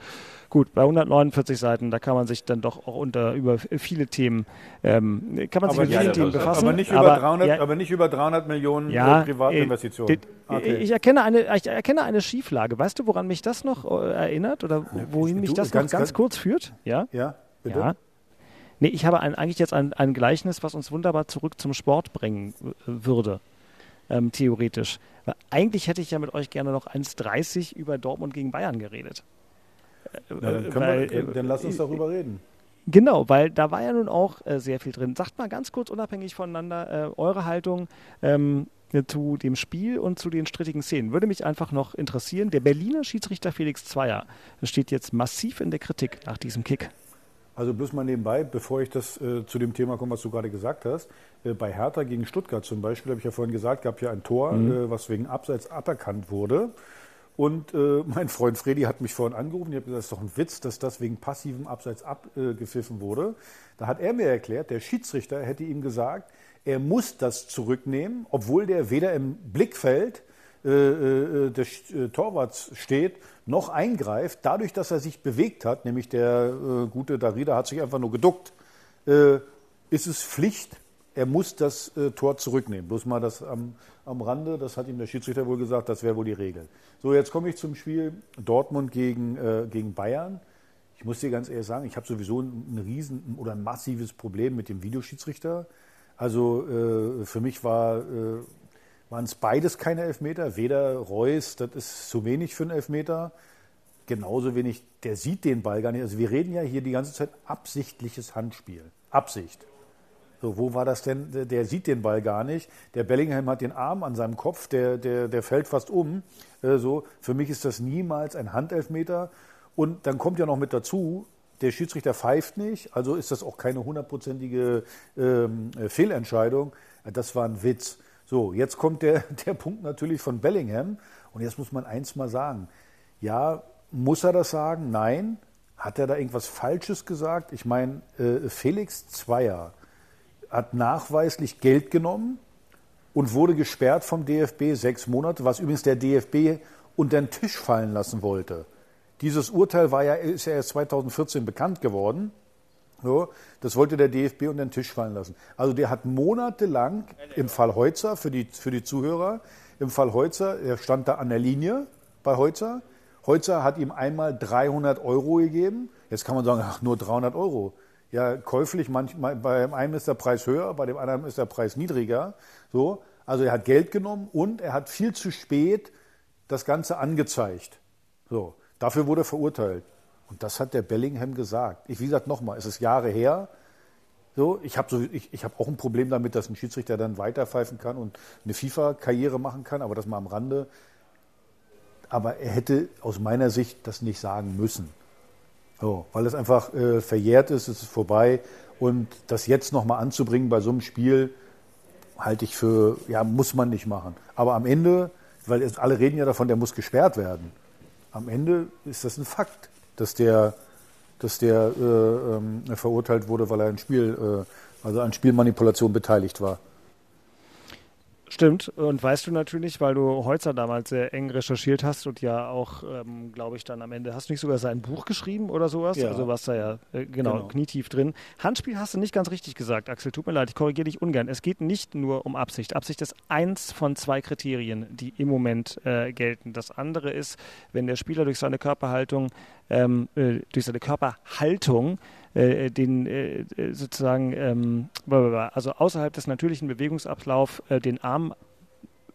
Gut, bei 149 Seiten, da kann man sich dann doch auch unter über viele Themen, ähm, kann man sich aber mit vielen Themen befassen. Aber nicht über, aber, 300, ja, aber nicht über 300 Millionen ja, äh, Privatinvestitionen. Äh, okay. Ich, erkenne eine, ich erkenne eine Schieflage. Weißt du, woran mich das noch äh, erinnert oder wohin mich das ganz, noch ganz kurz führt? Ja, ja bitte. Ja. Nee, ich habe ein, eigentlich jetzt ein, ein Gleichnis, was uns wunderbar zurück zum Sport bringen würde, ähm, theoretisch. Weil eigentlich hätte ich ja mit euch gerne noch 1,30 über Dortmund gegen Bayern geredet. Na, dann, weil, wir, dann lass uns darüber reden. Genau, weil da war ja nun auch äh, sehr viel drin. Sagt mal ganz kurz unabhängig voneinander äh, eure Haltung ähm, zu dem Spiel und zu den strittigen Szenen. Würde mich einfach noch interessieren. Der Berliner Schiedsrichter Felix Zweier steht jetzt massiv in der Kritik nach diesem Kick. Also bloß mal nebenbei, bevor ich das äh, zu dem Thema komme, was du gerade gesagt hast. Äh, bei Hertha gegen Stuttgart zum Beispiel, habe ich ja vorhin gesagt, gab ja ein Tor, mhm. äh, was wegen Abseits aberkannt wurde. Und äh, mein Freund Freddy hat mich vorhin angerufen. Ich habe gesagt, das ist doch ein Witz, dass das wegen passivem Abseits abgepfiffen wurde. Da hat er mir erklärt, der Schiedsrichter hätte ihm gesagt, er muss das zurücknehmen, obwohl der weder im Blickfeld äh, äh, des äh, Torwarts steht, noch eingreift. Dadurch, dass er sich bewegt hat, nämlich der äh, gute Darida hat sich einfach nur geduckt, äh, ist es Pflicht, er muss das Tor zurücknehmen. Bloß mal das am, am Rande, das hat ihm der Schiedsrichter wohl gesagt, das wäre wohl die Regel. So, jetzt komme ich zum Spiel Dortmund gegen, äh, gegen Bayern. Ich muss dir ganz ehrlich sagen, ich habe sowieso ein, ein riesen oder ein massives Problem mit dem Videoschiedsrichter. Also äh, für mich war, äh, waren es beides keine Elfmeter. Weder Reus, das ist zu wenig für einen Elfmeter. Genauso wenig, der sieht den Ball gar nicht. Also wir reden ja hier die ganze Zeit absichtliches Handspiel. Absicht. So, wo war das denn? Der, sieht den Ball gar nicht. Der Bellingham hat den Arm an seinem Kopf, der, der, der fällt fast um. Äh, so. Für mich ist das niemals ein Handelfmeter. Und dann kommt ja noch mit dazu, der Schiedsrichter pfeift nicht, also ist das auch keine hundertprozentige ähm, Fehlentscheidung. Das war ein Witz. So, jetzt kommt der, der Punkt natürlich von Bellingham. Und jetzt muss man eins mal sagen. Ja, muss er das sagen? Nein. Hat er da irgendwas Falsches gesagt? Ich meine, äh, Felix Zweier hat nachweislich Geld genommen und wurde gesperrt vom DFB sechs Monate, was übrigens der DFB unter den Tisch fallen lassen wollte. Dieses Urteil war ja, ist ja erst 2014 bekannt geworden. So, das wollte der DFB unter den Tisch fallen lassen. Also der hat monatelang im Fall Heutzer, für die, für die Zuhörer, im Fall Heutzer, er stand da an der Linie bei Heutzer. Heutzer hat ihm einmal 300 Euro gegeben. Jetzt kann man sagen, ach, nur 300 Euro ja käuflich. Manchmal, bei dem einen ist der Preis höher, bei dem anderen ist der Preis niedriger. So, also er hat Geld genommen und er hat viel zu spät das Ganze angezeigt. So, dafür wurde er verurteilt. Und das hat der Bellingham gesagt. Ich, wie gesagt, nochmal, es ist Jahre her. So, ich habe so, ich, ich hab auch ein Problem damit, dass ein Schiedsrichter dann weiterpfeifen kann und eine FIFA-Karriere machen kann, aber das mal am Rande. Aber er hätte aus meiner Sicht das nicht sagen müssen. So, weil es einfach äh, verjährt ist, es ist vorbei. Und das jetzt nochmal anzubringen bei so einem Spiel, halte ich für, ja, muss man nicht machen. Aber am Ende, weil alle reden ja davon, der muss gesperrt werden. Am Ende ist das ein Fakt, dass der, dass der äh, ähm, verurteilt wurde, weil er ein Spiel, äh, also an Spielmanipulation beteiligt war. Stimmt. Und weißt du natürlich, weil du Holzer damals sehr eng recherchiert hast und ja auch, ähm, glaube ich, dann am Ende, hast du nicht sogar sein Buch geschrieben oder sowas? Ja. Also warst da ja äh, genau, genau, knietief drin. Handspiel hast du nicht ganz richtig gesagt, Axel. Tut mir leid, ich korrigiere dich ungern. Es geht nicht nur um Absicht. Absicht ist eins von zwei Kriterien, die im Moment äh, gelten. Das andere ist, wenn der Spieler durch seine Körperhaltung, ähm, äh, durch seine Körperhaltung äh, den äh, sozusagen, ähm, also außerhalb des natürlichen Bewegungsablaufs äh, den Arm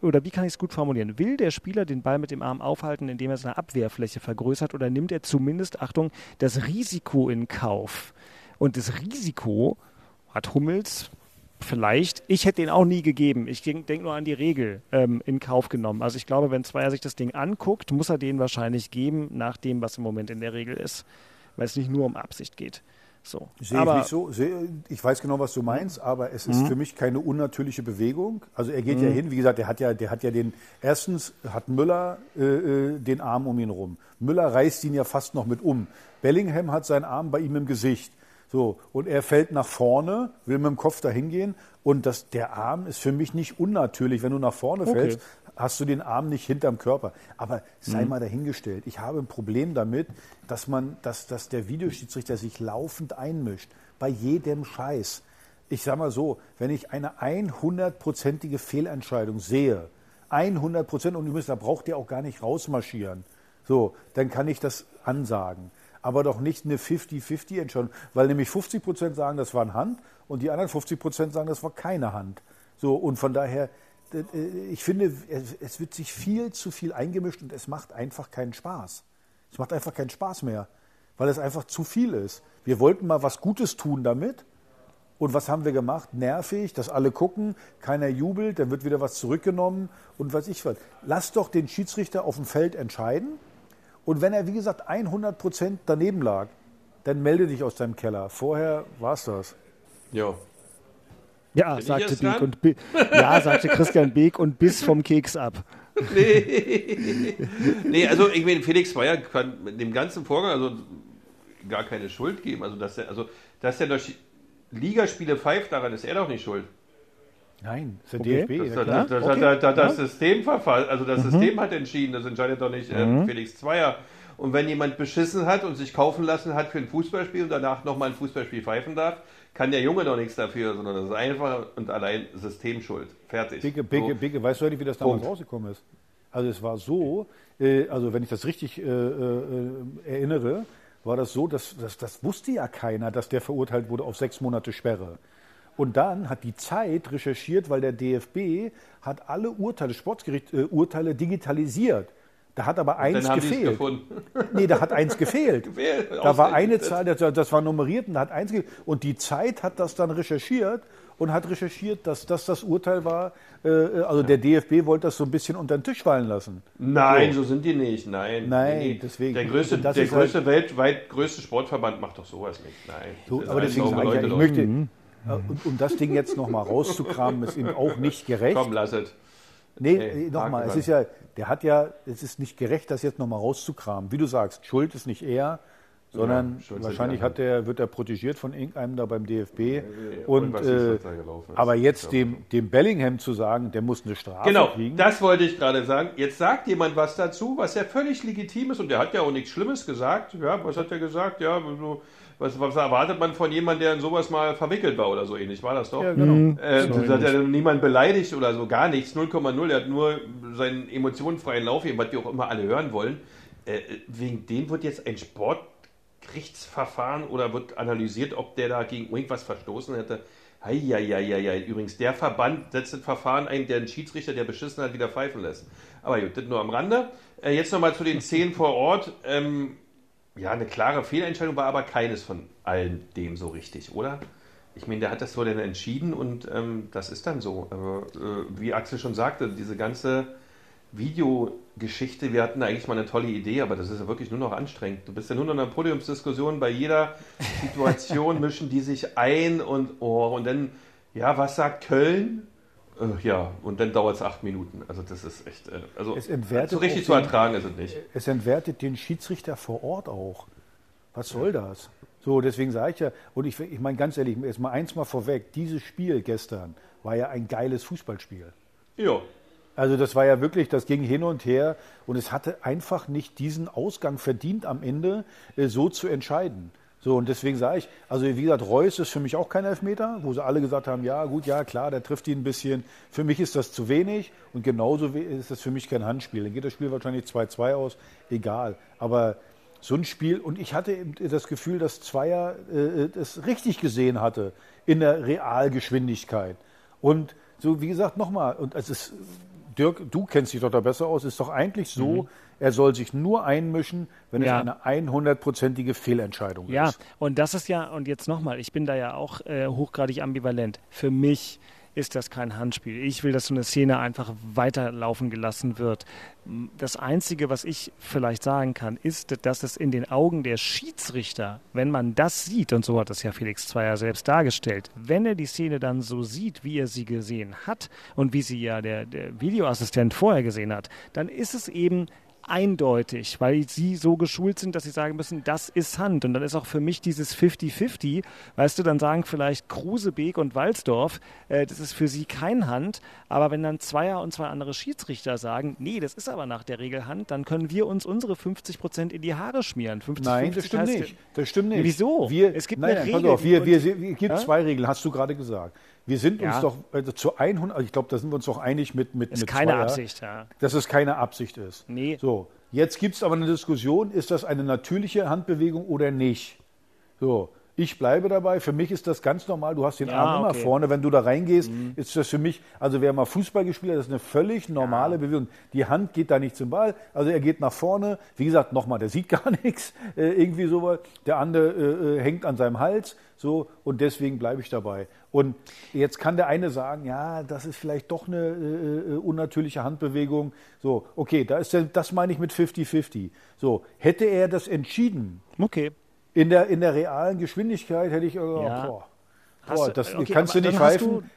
oder wie kann ich es gut formulieren? Will der Spieler den Ball mit dem Arm aufhalten, indem er seine Abwehrfläche vergrößert oder nimmt er zumindest, Achtung, das Risiko in Kauf? Und das Risiko hat Hummels vielleicht, ich hätte den auch nie gegeben. Ich denke nur an die Regel ähm, in Kauf genommen. Also ich glaube, wenn Zweier sich das Ding anguckt, muss er den wahrscheinlich geben, nach dem, was im Moment in der Regel ist. Weil es nicht nur um Absicht geht. So. Sehe aber, ich nicht so. Ich weiß genau, was du meinst, aber es ist Mhm. für mich keine unnatürliche Bewegung. Also er geht ja Mhm. hin, wie gesagt, der hat ja, der hat ja den, erstens hat Müller äh, äh, den Arm um ihn rum. Müller reißt ihn ja fast noch mit um. Bellingham hat seinen Arm bei ihm im Gesicht. So, und er fällt nach vorne, will mit dem Kopf dahin gehen und das, der Arm ist für mich nicht unnatürlich. Wenn du nach vorne Okay. fällst, hast du den Arm nicht hinterm Körper. Aber sei Mhm. mal dahingestellt. Ich habe ein Problem damit, dass man, dass, dass der Videoschiedsrichter sich laufend einmischt. Bei jedem Scheiß. Ich sag mal so, wenn ich eine 100-prozentige Fehlentscheidung sehe, 100 Prozent, und übrigens, da braucht ihr auch gar nicht rausmarschieren. So, dann kann ich das ansagen. Aber doch nicht eine 50-50-Entscheidung, weil nämlich 50 Prozent sagen, das war eine Hand und die anderen 50 Prozent sagen, das war keine Hand. So, und von daher, ich finde, es- es wird sich viel zu viel eingemischt und es macht einfach keinen Spaß. Es macht einfach keinen Spaß mehr, weil es einfach zu viel ist. Wir wollten mal was Gutes tun damit. Und was haben wir gemacht? Nervig, dass alle gucken, keiner jubelt, dann wird wieder was zurückgenommen und weiß ich was. Lass doch den Schiedsrichter auf dem Feld entscheiden. Und wenn er, wie gesagt, 100 Prozent daneben lag, dann melde dich aus deinem Keller. Vorher war's das. Ja. Ja, Bin sagte Beek dran? und Bi- ja, sagte Christian Beek und biss vom Keks ab. Nee. nee, also ich meine, Felix Zweier kann mit dem ganzen Vorgang also gar keine Schuld geben. Also dass er, also, dass er durch Ligaspiele pfeift, daran ist er doch nicht schuld. Nein, das ist der Okay. DFB. Das, ja das, klar. das, Okay. das, das, das Ja. System verfasst, also das Mhm. System hat entschieden, das entscheidet doch nicht äh, Mhm. Felix Zweier. Und wenn jemand beschissen hat und sich kaufen lassen hat für ein Fußballspiel und danach nochmal ein Fußballspiel pfeifen darf, kann der Junge doch nichts dafür, sondern das ist einfach und allein Systemschuld. Fertig. Bicke, Bicke, So. Bicke, weißt du eigentlich, wie das damals Punkt. rausgekommen ist? Also es war so, äh, also wenn ich das richtig äh, äh, erinnere, war das so, dass, dass das wusste ja keiner, dass der verurteilt wurde auf sechs Monate Sperre. Und dann hat die Zeit recherchiert, weil der DFB hat alle Urteile, Sportgericht äh, Urteile digitalisiert. Da hat aber eins gefehlt. gefunden. Nee, da hat eins gefehlt. Gefehlt, Da war eine. Zahl, das, das war nummeriert und da hat eins gefehlt. Und die Zeit hat das dann recherchiert und hat recherchiert, dass das das Urteil war. Äh, also der DFB wollte das so ein bisschen unter den Tisch fallen lassen. Nein, So. so sind die nicht. Nein. Nein, Nee, nee. deswegen. Der größte, der ist halt- größte weltweit größte Sportverband macht doch sowas nicht. Nein. So, Das aber ist deswegen sage ich ja, ich doch. möchte, äh, um, um das Ding jetzt nochmal rauszukramen, ist ihm auch nicht gerecht. Komm, lass es. Nee, nee nochmal, es ist ja, der hat ja, es ist nicht gerecht, das jetzt nochmal rauszukramen. Wie du sagst, Schuld ist nicht er, sondern Ja, wahrscheinlich hat der, wird er protegiert von irgendeinem da beim DFB. und Und, äh, aber jetzt dem, dem Bellingham zu sagen, der muss eine Strafe Genau, kriegen. das wollte ich gerade sagen. Jetzt sagt jemand was dazu, was ja völlig legitim ist und der hat ja auch nichts Schlimmes gesagt. Ja, was hat er gesagt? Ja, so, was, was erwartet man von jemandem, der in sowas mal verwickelt war oder so ähnlich? War das doch? Ja, genau. Mhm. Äh, das hat ja niemand beleidigt oder so, gar nichts. 0,0. Er hat nur seinen emotionenfreien Lauf was wir auch immer alle hören wollen. Äh, wegen dem wird jetzt ein Sportgerichtsverfahren oder wird analysiert, ob der da gegen irgendwas verstoßen hätte. Heieieiei. Übrigens, der Verband setzt ein Verfahren ein, der einen Schiedsrichter, der beschissen hat, wieder pfeifen lässt. Aber gut, das nur am Rande. Äh, jetzt nochmal zu den Szenen vor Ort. Ähm, ja, eine klare Fehlentscheidung war aber keines von allen dem so richtig, oder? Ich meine, der hat das so dann entschieden und ähm, das ist dann so. Aber, äh, wie Axel schon sagte, diese ganze Videogeschichte, wir hatten eigentlich mal eine tolle Idee, aber das ist ja wirklich nur noch anstrengend. Du bist ja nur noch in einer Podiumsdiskussion, bei jeder Situation mischen die sich ein und oh, und dann, ja, was sagt Köln? Äh, ja, und dann dauert es acht Minuten. Also das ist echt, äh, also Es entwertet so richtig zu den- ertragen ist es nicht. Es entwertet den Schiedsrichter vor Ort auch. Was soll das? So, deswegen sage ich ja, und ich, ich meine ganz ehrlich, jetzt mal eins mal vorweg, dieses Spiel gestern war ja ein geiles Fußballspiel. Ja. Also das war ja wirklich, das ging hin und her und es hatte einfach nicht diesen Ausgang verdient am Ende äh, so zu entscheiden. So, und deswegen sage ich, also wie gesagt, Reus ist für mich auch kein Elfmeter, wo sie alle gesagt haben, ja gut, ja klar, der trifft ihn ein bisschen. Für mich ist das zu wenig und genauso ist das für mich kein Handspiel. Dann geht das Spiel wahrscheinlich 2-2 aus, egal. Aber so ein Spiel, und ich hatte das Gefühl, dass Zweier äh, das richtig gesehen hatte in der Realgeschwindigkeit. Und so, wie gesagt, nochmal, und es ist Dirk, du kennst dich doch da besser aus, ist doch eigentlich so, er soll sich nur einmischen, wenn Ja. es eine 100-prozentige Fehlentscheidung Ja, ist. und das ist ja, und jetzt nochmal, ich bin da ja auch äh, hochgradig ambivalent. Für mich ist das kein Handspiel. Ich will, dass so eine Szene einfach weiterlaufen gelassen wird. Das Einzige, was ich vielleicht sagen kann, ist, dass es in den Augen der Schiedsrichter, wenn man das sieht, und so hat das ja Felix Zweier selbst dargestellt, wenn er die Szene dann so sieht, wie er sie gesehen hat und wie sie ja der, der Videoassistent vorher gesehen hat, dann ist es eben eindeutig, weil sie so geschult sind, dass sie sagen müssen, das ist Hand. Und dann ist auch für mich dieses 50-50, weißt du, dann sagen vielleicht Krusebeek und Walsdorf, äh, das ist für sie kein Hand. Aber wenn dann Zweier und zwei andere Schiedsrichter sagen, nee, das ist aber nach der Regel Hand, dann können wir uns unsere 50 Prozent in die Haare schmieren. 50, Nein, 50 das stimmt nicht. Das stimmt nicht. Wieso? Wir, Es gibt nein, eine nein, Regel, Pass auf, wir, wir, und- es gibt Ja? zwei Regeln, hast du gerade gesagt. Wir sind uns Ja. doch also zu 100, also ich glaube, da sind wir uns doch einig mit mit Ist mit keine Zweier, Absicht, ja. Dass es keine Absicht ist. Nee. So, jetzt gibt es aber eine Diskussion, ist das eine natürliche Handbewegung oder nicht? So, ich bleibe dabei. Für mich ist das ganz normal. Du hast den Ja, Arm immer okay. Mhm. vorne. Wenn du da reingehst, ist das für mich, also wer mal Fußball gespielt hat, das ist eine völlig normale Bewegung. Die Hand geht da nicht zum Ball. Also er geht nach vorne. Wie gesagt, nochmal, der sieht gar nichts. Äh, irgendwie sowas. Der andere äh, äh, hängt an seinem Hals. So, und deswegen bleibe ich dabei. Und jetzt kann der eine sagen, ja, das ist vielleicht doch eine äh, äh, unnatürliche Handbewegung. So, okay, da ist der, das meine ich mit 50-50. So, hätte er das entschieden, Okay. In der, in der realen Geschwindigkeit hätte ich, oh, Ja. boah, boah, du- das okay, kannst du nicht pfeifen.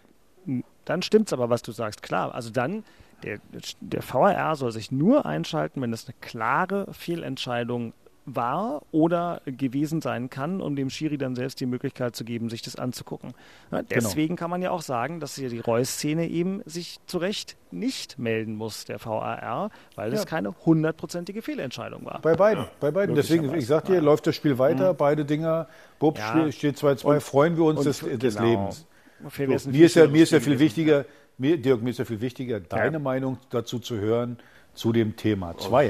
Du, dann stimmt's aber, was du sagst. Klar, also dann, der, der VAR soll sich nur einschalten, wenn es eine klare Fehlentscheidung war oder gewesen sein kann, um dem Schiri dann selbst die Möglichkeit zu geben, sich das anzugucken. Ja, Genau. deswegen kann man ja auch sagen, dass hier die Reus-Szene eben sich zu Recht nicht melden muss, der VAR, weil es Ja. keine hundertprozentige Fehlentscheidung war. Bei beiden, bei beiden. Deswegen, ich sag dir, läuft das Spiel weiter, beide Dinger, Bub, Mhm. Ja. Steht 2-2, freuen wir uns des, des genau. Lebens. Ist So, mir, ist ja, viel mir ist ja viel wichtiger, mir, Dirk, mir ist ja viel wichtiger, deine Meinung dazu zu hören, zu dem Thema. Zwei.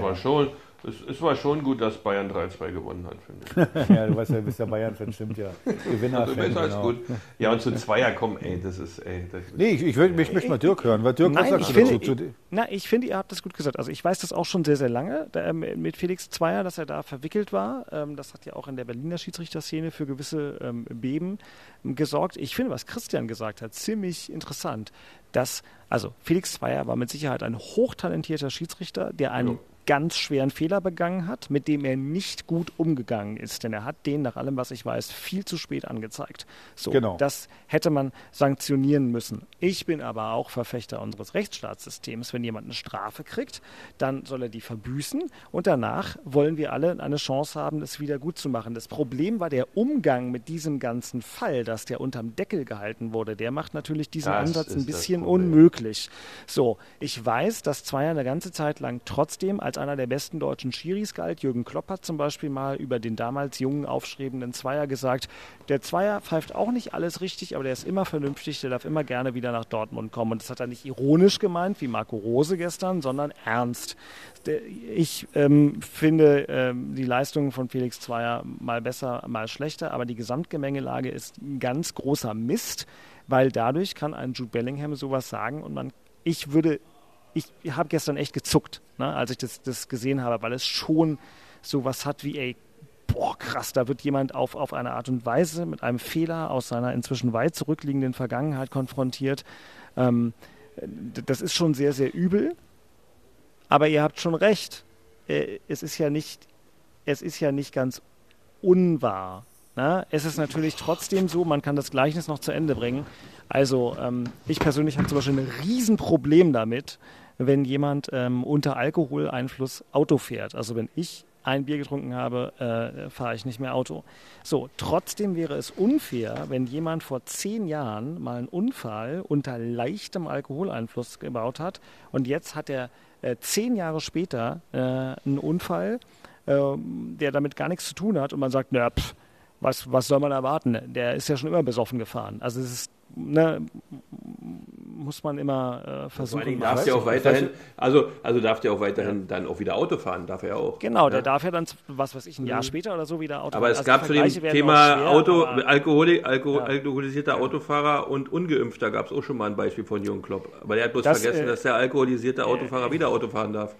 Es war schon, es, war schon gut, dass Bayern 3-2 gewonnen hat, finde ich. ja, du weißt ja, du bist ja Bayern-Fan, stimmt ja. Gewinner. Also besser als gut. Ja, und zu Zweier kommen, ey, das ist, ey, das Nee, ich, ich, will- ich möchte mal Dirk hören, weil Dirk, was Nein, sagst ich du dazu? finde, Zu ich, de- na, ich finde, ihr habt das gut gesagt. Also ich weiß das auch schon sehr, sehr lange da, ähm, mit Felix Zweier, dass er da verwickelt war. Ähm, das hat ja auch in der Berliner Schiedsrichterszene für gewisse ähm, Beben ähm, gesorgt. Ich finde, was Christian gesagt hat, ziemlich interessant. Dass, also Felix Zweier war mit Sicherheit ein hochtalentierter Schiedsrichter, der einen Ja. Ganz schweren Fehler begangen hat, mit dem er nicht gut umgegangen ist. Denn er hat den, nach allem, was ich weiß, viel zu spät angezeigt. So, Genau. das hätte man sanktionieren müssen. Ich bin aber auch Verfechter unseres Rechtsstaatssystems. Wenn jemand eine Strafe kriegt, dann soll er die verbüßen und danach wollen wir alle eine Chance haben, es wieder gut zu machen. Das Problem war der Umgang mit diesem ganzen Fall, dass der unterm Deckel gehalten wurde. Der macht natürlich diesen Das Ansatz ein bisschen unmöglich. So, ich weiß, dass Zweier eine ganze Zeit lang trotzdem als einer der besten deutschen Schiris galt. Jürgen Klopp hat zum Beispiel mal über den damals jungen, aufstrebenden Zweier gesagt, der Zweier pfeift auch nicht alles richtig, aber der ist immer vernünftig, der darf immer gerne wieder nach Dortmund kommen. Und das hat er nicht ironisch gemeint, wie Marco Rose gestern, sondern ernst. Ich ähm, finde ähm, die Leistungen von Felix Zweier mal besser, mal schlechter, aber die Gesamtgemengelage ist ein ganz großer Mist, weil dadurch kann ein Jude Bellingham sowas sagen und man, ich würde ich habe gestern echt gezuckt, ne, als ich das, das gesehen habe, weil es schon sowas hat wie, ey, boah, krass, da wird jemand auf, auf eine Art und Weise mit einem Fehler aus seiner inzwischen weit zurückliegenden Vergangenheit konfrontiert. Ähm, das ist schon sehr, sehr übel. Aber ihr habt schon recht. Äh, Es ist ja nicht, es ist ja nicht ganz unwahr. Ne? Es ist natürlich trotzdem so, man kann das Gleichnis noch zu Ende bringen. Also ähm, ich persönlich habe zum Beispiel ein Riesenproblem damit, wenn jemand ähm, unter Alkoholeinfluss Auto fährt. Also wenn ich ein Bier getrunken habe, äh, fahre ich nicht mehr Auto. So, trotzdem wäre es unfair, wenn jemand vor zehn Jahren mal einen Unfall unter leichtem Alkoholeinfluss gebaut hat und jetzt hat er äh, zehn Jahre später äh, einen Unfall, ähm, der damit gar nichts zu tun hat und man sagt, na, pff, was, was soll man erwarten? Der ist ja schon immer besoffen gefahren. Also es ist ne, muss man immer äh, versuchen. Darf der auch weiterhin, also, also darf der auch weiterhin dann auch wieder Auto fahren, darf er auch. Genau, der Ja. darf ja dann, was weiß ich, ein Jahr später oder so wieder Auto Aber es also gab zu dem Thema schwer, Auto, Alkohol, Alko, Ja. alkoholisierter Autofahrer und Ungeimpfter gab es auch schon mal ein Beispiel von Jürgen Klopp. Aber der hat bloß Das, vergessen, äh, dass der alkoholisierte Autofahrer wieder Auto fahren darf.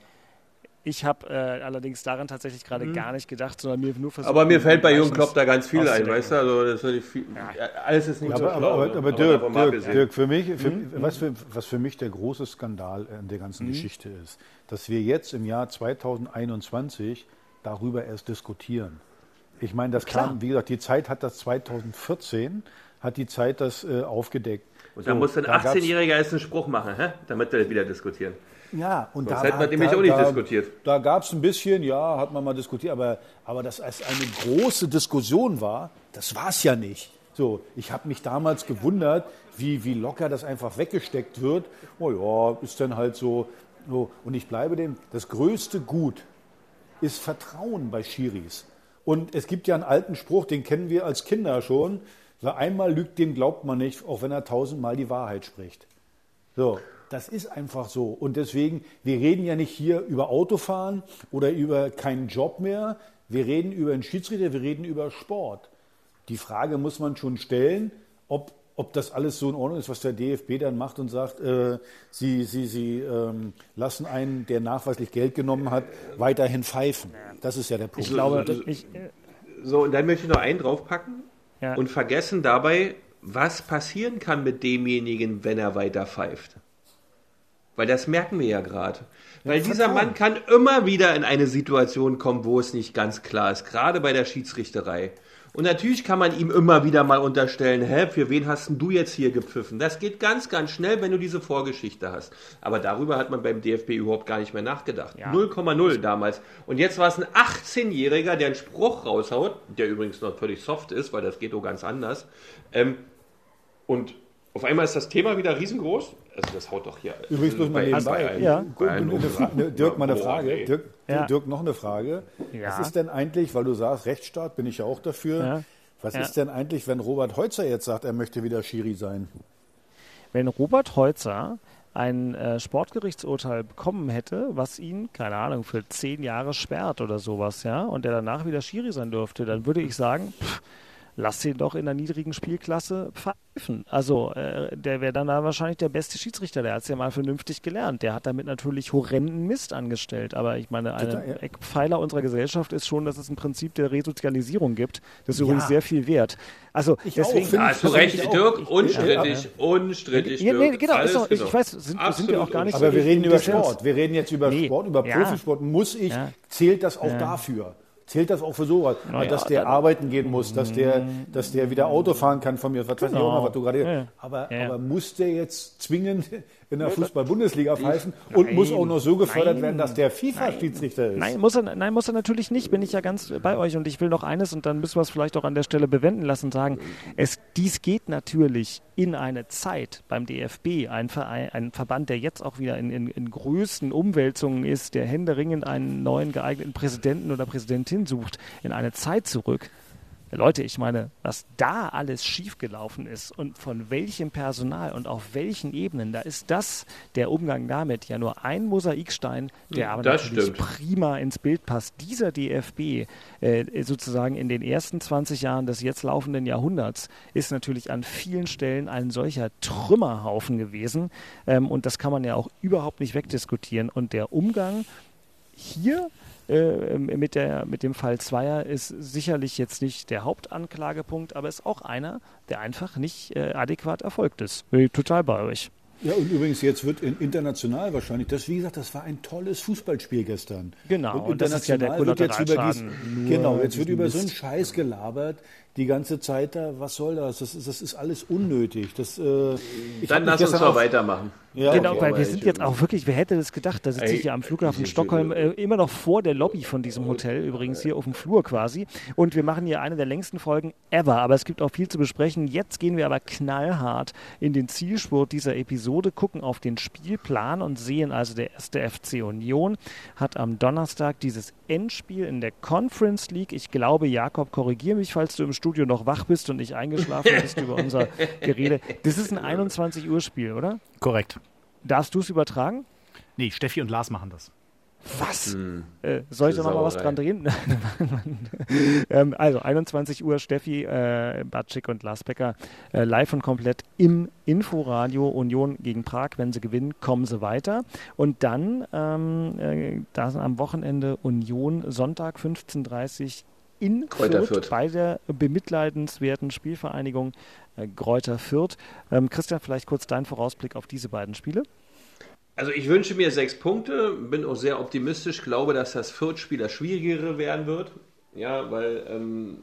Ich habe äh, allerdings daran tatsächlich gerade gar nicht gedacht, sondern mir nur versucht. Mhm. Aber mir fällt bei Jürgen Klopp da ganz viel ein, weißt du? Also das ist nicht viel, alles ist nicht Ja, so aber, aber, aber, aber Dirk, Dirk. Dirk, für mich, für, Mhm. was, für, was für mich der große Skandal in der ganzen Geschichte ist, dass wir jetzt im Jahr 2021 darüber erst diskutieren. Ich meine, das kam, wie gesagt, die Zeit hat das 2014, hat die Zeit das äh, aufgedeckt. Und da So, muss ein da gab's- 18-Jähriger jetzt einen Spruch machen, hä? damit wir wieder diskutieren. Ja, und Sonst da hätten wir war- nämlich da, auch nicht da, diskutiert. Da gab es ein bisschen, ja, hat man mal diskutiert, aber, aber dass es eine große Diskussion war, das war es ja nicht. So, ich habe mich damals gewundert, wie, wie locker das einfach weggesteckt wird. Oh ja, ist dann halt so. so. Und ich bleibe dem, das größte Gut ist Vertrauen bei Schiris. Und es gibt ja einen alten Spruch, den kennen wir als Kinder schon. Wer einmal lügt, dem glaubt man nicht, auch wenn er tausendmal die Wahrheit spricht. So, das ist einfach so. Und deswegen, wir reden ja nicht hier über Autofahren oder über keinen Job mehr. Wir reden über einen Schiedsrichter, wir reden über Sport. Die Frage muss man schon stellen, ob, ob das alles so in Ordnung ist, was der DFB dann macht und sagt, äh, sie, sie, sie ähm, lassen einen, der nachweislich Geld genommen hat, weiterhin pfeifen. Das ist ja der Punkt. Ich glaube, so- ich, äh, So, und dann möchte ich noch einen draufpacken Ja. und vergessen dabei, was passieren kann mit demjenigen, wenn er weiter pfeift. Weil das merken wir ja gerade. Weil dieser Mann kann immer wieder in eine Situation kommen, wo es nicht ganz klar ist, gerade bei der Schiedsrichterei. Und natürlich kann man ihm immer wieder mal unterstellen, hä, für wen hast denn du jetzt hier gepfiffen? Das geht ganz, ganz schnell, wenn du diese Vorgeschichte hast. Aber darüber hat man beim DFB überhaupt gar nicht mehr nachgedacht. 0,0 damals. Und jetzt war es ein 18-Jähriger, der einen Spruch raushaut, der übrigens noch völlig soft ist, weil das geht auch ganz anders. Ähm, und auf einmal ist das Thema wieder riesengroß. Also das haut doch hier. Übrigens bloß mal bei- nebenbei. bei allen- Ja. Eine Dirk, mal eine Frage. Dirk, Ja. Dirk, noch eine Frage. Ja. Was ist denn eigentlich, weil du sagst, Rechtsstaat bin ich ja auch dafür. Ja. Was Ja. ist denn eigentlich, wenn Robert Heutzer jetzt sagt, er möchte wieder Schiri sein? wenn Robert Heutzer ein äh, Sportgerichtsurteil bekommen hätte, was ihn, keine Ahnung, für zehn Jahre sperrt oder sowas, ja, und der danach wieder Schiri sein dürfte, dann würde ich sagen, pff, lass ihn doch in der niedrigen Spielklasse pfeifen. Also äh, der wäre dann da wahrscheinlich der beste Schiedsrichter, der hat es ja mal vernünftig gelernt. Der hat damit natürlich horrenden Mist angestellt. Aber ich meine, ein ja. Eckpfeiler unserer Gesellschaft ist schon, dass es ein Prinzip der Resozialisierung gibt. Das ist Ja. übrigens sehr viel wert. Also Ich auch, deswegen, ich hast du persönlich recht, auch. Dirk. Ich- Unstrittig, unstrittig, Ja, nee, genau, Alles ist doch- ich genau. weiß, sind- sind wir auch gar nicht Aber wir in reden über. Sport. Wir reden jetzt über Nee. Sport, über Ja. Profisport. Muss ich, Ja. zählt das auch Ja. dafür? Zählt das auch für sowas? Na ja, dass der Mhm. arbeiten gehen muss, dass der, dass der wieder Auto fahren kann von mir, was weiß ich Genau. auch noch, was du gerade. Ja. Aber, aber muss der jetzt zwingend in der Fußball-Bundesliga pfeifen und muss auch noch so gefördert Nein. werden, dass der FIFA-Schiedsrichter ist? Nein muss, er, nein, muss er natürlich nicht. Bin ich ja ganz bei euch. Und ich will noch eines, und dann müssen wir es vielleicht auch an der Stelle bewenden lassen, sagen, es, dies geht natürlich in eine Zeit beim DFB, ein, Verein, ein Verband, der jetzt auch wieder in, in, in größten Umwälzungen ist, der händeringend einen neuen geeigneten Präsidenten oder Präsidentin sucht, in eine Zeit zurück. Leute, ich meine, was da alles schiefgelaufen ist und von welchem Personal und auf welchen Ebenen, da ist das, der Umgang damit, ja nur ein Mosaikstein, der aber Das natürlich stimmt. prima ins Bild passt. Dieser DFB äh, sozusagen in den ersten 20 Jahren des jetzt laufenden Jahrhunderts ist natürlich an vielen Stellen ein solcher Trümmerhaufen gewesen ähm, und das kann man ja auch überhaupt nicht wegdiskutieren. Und der Umgang hier äh, mit, der, mit dem Fall Zweier ist sicherlich jetzt nicht der Hauptanklagepunkt, aber ist auch einer, der einfach nicht äh, adäquat erfolgt ist. Bin ich total bei euch. Ja, und übrigens, jetzt wird in, international wahrscheinlich, das, wie gesagt, das war ein tolles Fußballspiel gestern. Genau, und und das ist ja der international wird jetzt über dies, Genau, jetzt wird über so einen. Scheiß gelabert, die ganze Zeit da, was soll das? Das ist, das ist alles unnötig. Das, äh, Dann lass uns mal auch- weitermachen. Ja, genau, okay. weil wir sind jetzt auch wirklich, wer hätte das gedacht, da sitze Ey, ich ja am Flughafen ich- Stockholm, äh, immer noch vor der Lobby von diesem Hotel, übrigens hier auf dem Flur quasi. Und wir machen hier eine der längsten Folgen ever, aber es gibt auch viel zu besprechen. Jetzt gehen wir aber knallhart in den Zielspurt dieser Episode, gucken auf den Spielplan und sehen also, der erste FC Union hat am Donnerstag dieses Endspiel in der Conference League. Ich glaube, Jakob, korrigiere mich, falls du im Studio noch wach bist und nicht eingeschlafen bist über unser Gerede. Das ist ein 21 Uhr Spiel, oder? Korrekt. Darfst du es übertragen? Nee, Steffi und Lars machen das. Was? Hm. Äh, soll ich da nochmal was dran drehen? ähm, also 21 Uhr Steffi, äh, Batschik und Lars Becker äh, live und komplett im Inforadio Union gegen Prag. Wenn sie gewinnen, kommen sie weiter. Und dann, ähm, äh, da sind am Wochenende Union Sonntag 15.30 in Kräuter Fürth, Fürth. bei der bemitleidenswerten Spielvereinigung äh, Gräuter Fürth. Ähm, Christian, vielleicht kurz dein Vorausblick auf diese beiden Spiele. Also ich wünsche mir sechs Punkte, bin auch sehr optimistisch, glaube, dass das Viertspiel das schwierigere werden wird. Ja, weil ähm,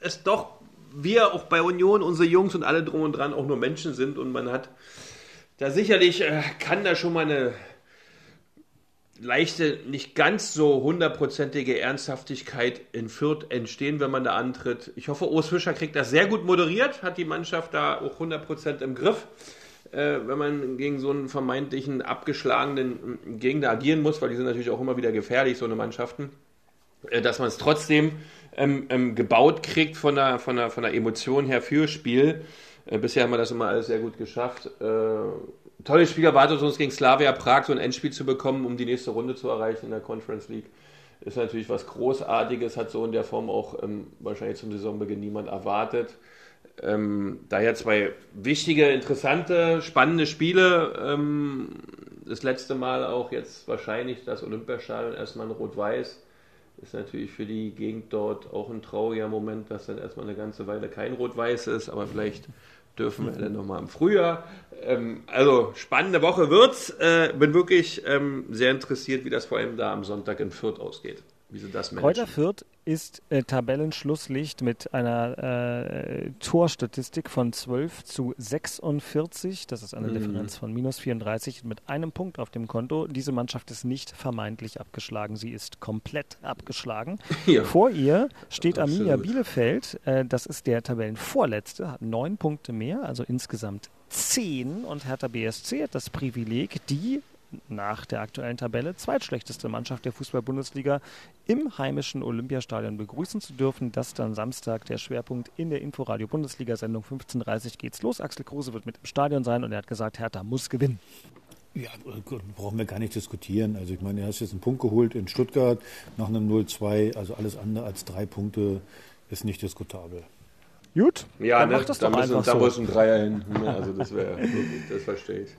es doch, wir auch bei Union, unsere Jungs und alle drum und dran auch nur Menschen sind und man hat da sicherlich, äh, kann da schon mal eine leichte, nicht ganz so hundertprozentige Ernsthaftigkeit in Fürth entstehen, wenn man da antritt. Ich hoffe, Urs Fischer kriegt das sehr gut moderiert, hat die Mannschaft da auch 100% im Griff äh, wenn man gegen so einen vermeintlichen abgeschlagenen äh, Gegner agieren muss, weil die sind natürlich auch immer wieder gefährlich, so eine Mannschaften, äh, dass man es trotzdem ähm, ähm, gebaut kriegt von der, von, der, von der Emotion her für Spiel. Äh, bisher haben wir das immer alles sehr gut geschafft. Tolles Spiel erwartet uns gegen Slavia Prag, so ein Endspiel zu bekommen, um die nächste Runde zu erreichen in der Conference League. Ist natürlich was Großartiges, hat so in der Form auch ähm, wahrscheinlich zum Saisonbeginn niemand erwartet. Ähm, daher zwei wichtige, interessante, spannende Spiele. Ähm, das letzte Mal auch jetzt wahrscheinlich das Olympiastadion erstmal in Rot-Weiß. Ist natürlich für die Gegend dort auch ein trauriger Moment, dass dann erstmal eine ganze Weile kein Rot-Weiß ist, aber vielleicht dürfen wir dann nochmal im Frühjahr. Ähm, also spannende Woche wird's. Äh, bin wirklich ähm, sehr interessiert, wie das vor allem da am Sonntag in Fürth ausgeht. Wie sie das managen. Kräuter Fürth ist äh, Tabellenschlusslicht mit einer äh, Torstatistik von 12 zu 46. Das ist eine Mhm. Differenz von minus 34 mit einem Punkt auf dem Konto. Diese Mannschaft ist nicht vermeintlich abgeschlagen, sie ist komplett abgeschlagen. Ja. Vor ihr steht Arminia Absolut. Bielefeld. Äh, das ist der Tabellenvorletzte, hat neun Punkte mehr, also insgesamt zehn. Und Hertha BSC hat das Privileg, die nach der aktuellen Tabelle zweitschlechteste Mannschaft der Fußball-Bundesliga im heimischen Olympiastadion begrüßen zu dürfen. Das dann Samstag der Schwerpunkt in der Inforadio-Bundesliga-Sendung 15.30 geht's los. Axel Kruse wird mit im Stadion sein und er hat gesagt, Hertha muss gewinnen. Ja, brauchen wir gar nicht diskutieren. Also ich meine, du hast jetzt einen Punkt geholt in Stuttgart nach einem 0-2. Also alles andere als drei Punkte ist nicht diskutabel. Gut, Ja, dann ne? mach das da, doch müssen, einfach da so. muss ein Dreier hin. Ne? Also das wäre wirklich, das verstehe ich.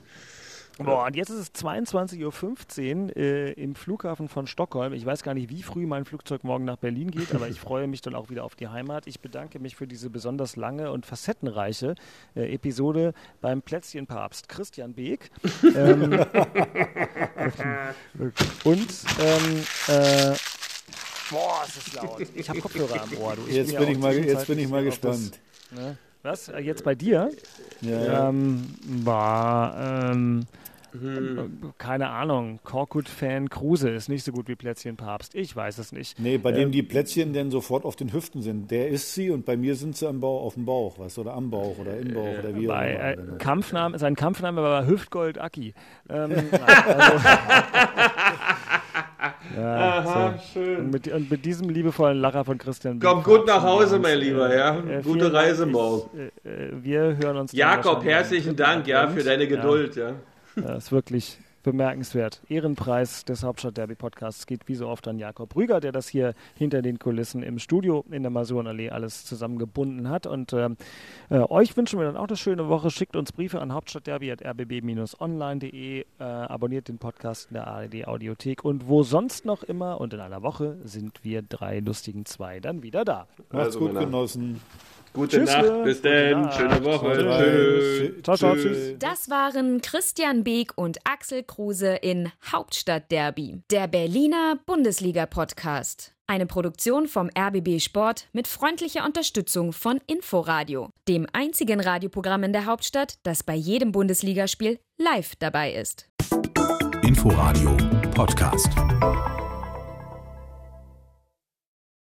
Boah, und jetzt ist es 22.15 Uhr äh, im Flughafen von Stockholm. Ich weiß gar nicht, wie früh mein Flugzeug morgen nach Berlin geht, aber ich freue mich dann auch wieder auf die Heimat. Ich bedanke mich für diese besonders lange und facettenreiche äh, Episode beim Plätzchenpapst Christian Beek. ähm, und ähm, äh, Boah, ist das laut. Ich habe Kopfhörer am Ohr. Du. Jetzt ja bin auch ich mal- jetzt bin ich mal das- gespannt. Ne? Was? Äh, Jetzt bei dir? Ja, ja. Ähm, war, ähm, keine Ahnung, Korkut-Fan Kruse ist nicht so gut wie Plätzchen Papst. Ich weiß es nicht. Nee, bei Ähm, dem die Plätzchen denn sofort auf den Hüften sind. Der isst sie und bei mir sind sie am Bauch, auf dem Bauch, was? Oder am Bauch oder im Bauch oder wie auch bei, immer. äh, Kampfname, sein Kampfname war Hüftgold Aki. Ähm, nein, also, ja, Aha, so. schön. Und mit, und mit diesem liebevollen Lacher von Christian Komm gut nach Hause, mein. Lieber, ja. Äh, Gute Reise morgen. Ich, äh, wir hören uns Jakob, herzlichen Dank, ja, für deine Geduld, ja. Das ist wirklich bemerkenswert. Ehrenpreis des Hauptstadt-Derby-Podcasts geht wie so oft an Jakob Rüger, der das hier hinter den Kulissen im Studio in der Masurenallee alles zusammengebunden hat. Und ähm, äh, euch wünschen wir dann auch eine schöne Woche. Schickt uns Briefe an hauptstadtderby.rbb-online.de, äh, abonniert den Podcast in der ARD Audiothek und wo sonst noch immer. Und in einer Woche sind wir drei lustigen zwei dann wieder da. Macht's Also, gut, Männer. Genossen. Gute Tschüss, Nacht, bis gute dann, Nacht. schöne Woche. Tschüss. Tschüss. Ciao, ciao, tschüss. Das waren Christian Beek und Axel Kruse in Hauptstadtderby, der Berliner Bundesliga-Podcast. Eine Produktion vom RBB Sport mit freundlicher Unterstützung von Inforadio, dem einzigen Radioprogramm in der Hauptstadt, das bei jedem Bundesligaspiel live dabei ist. Inforadio Podcast.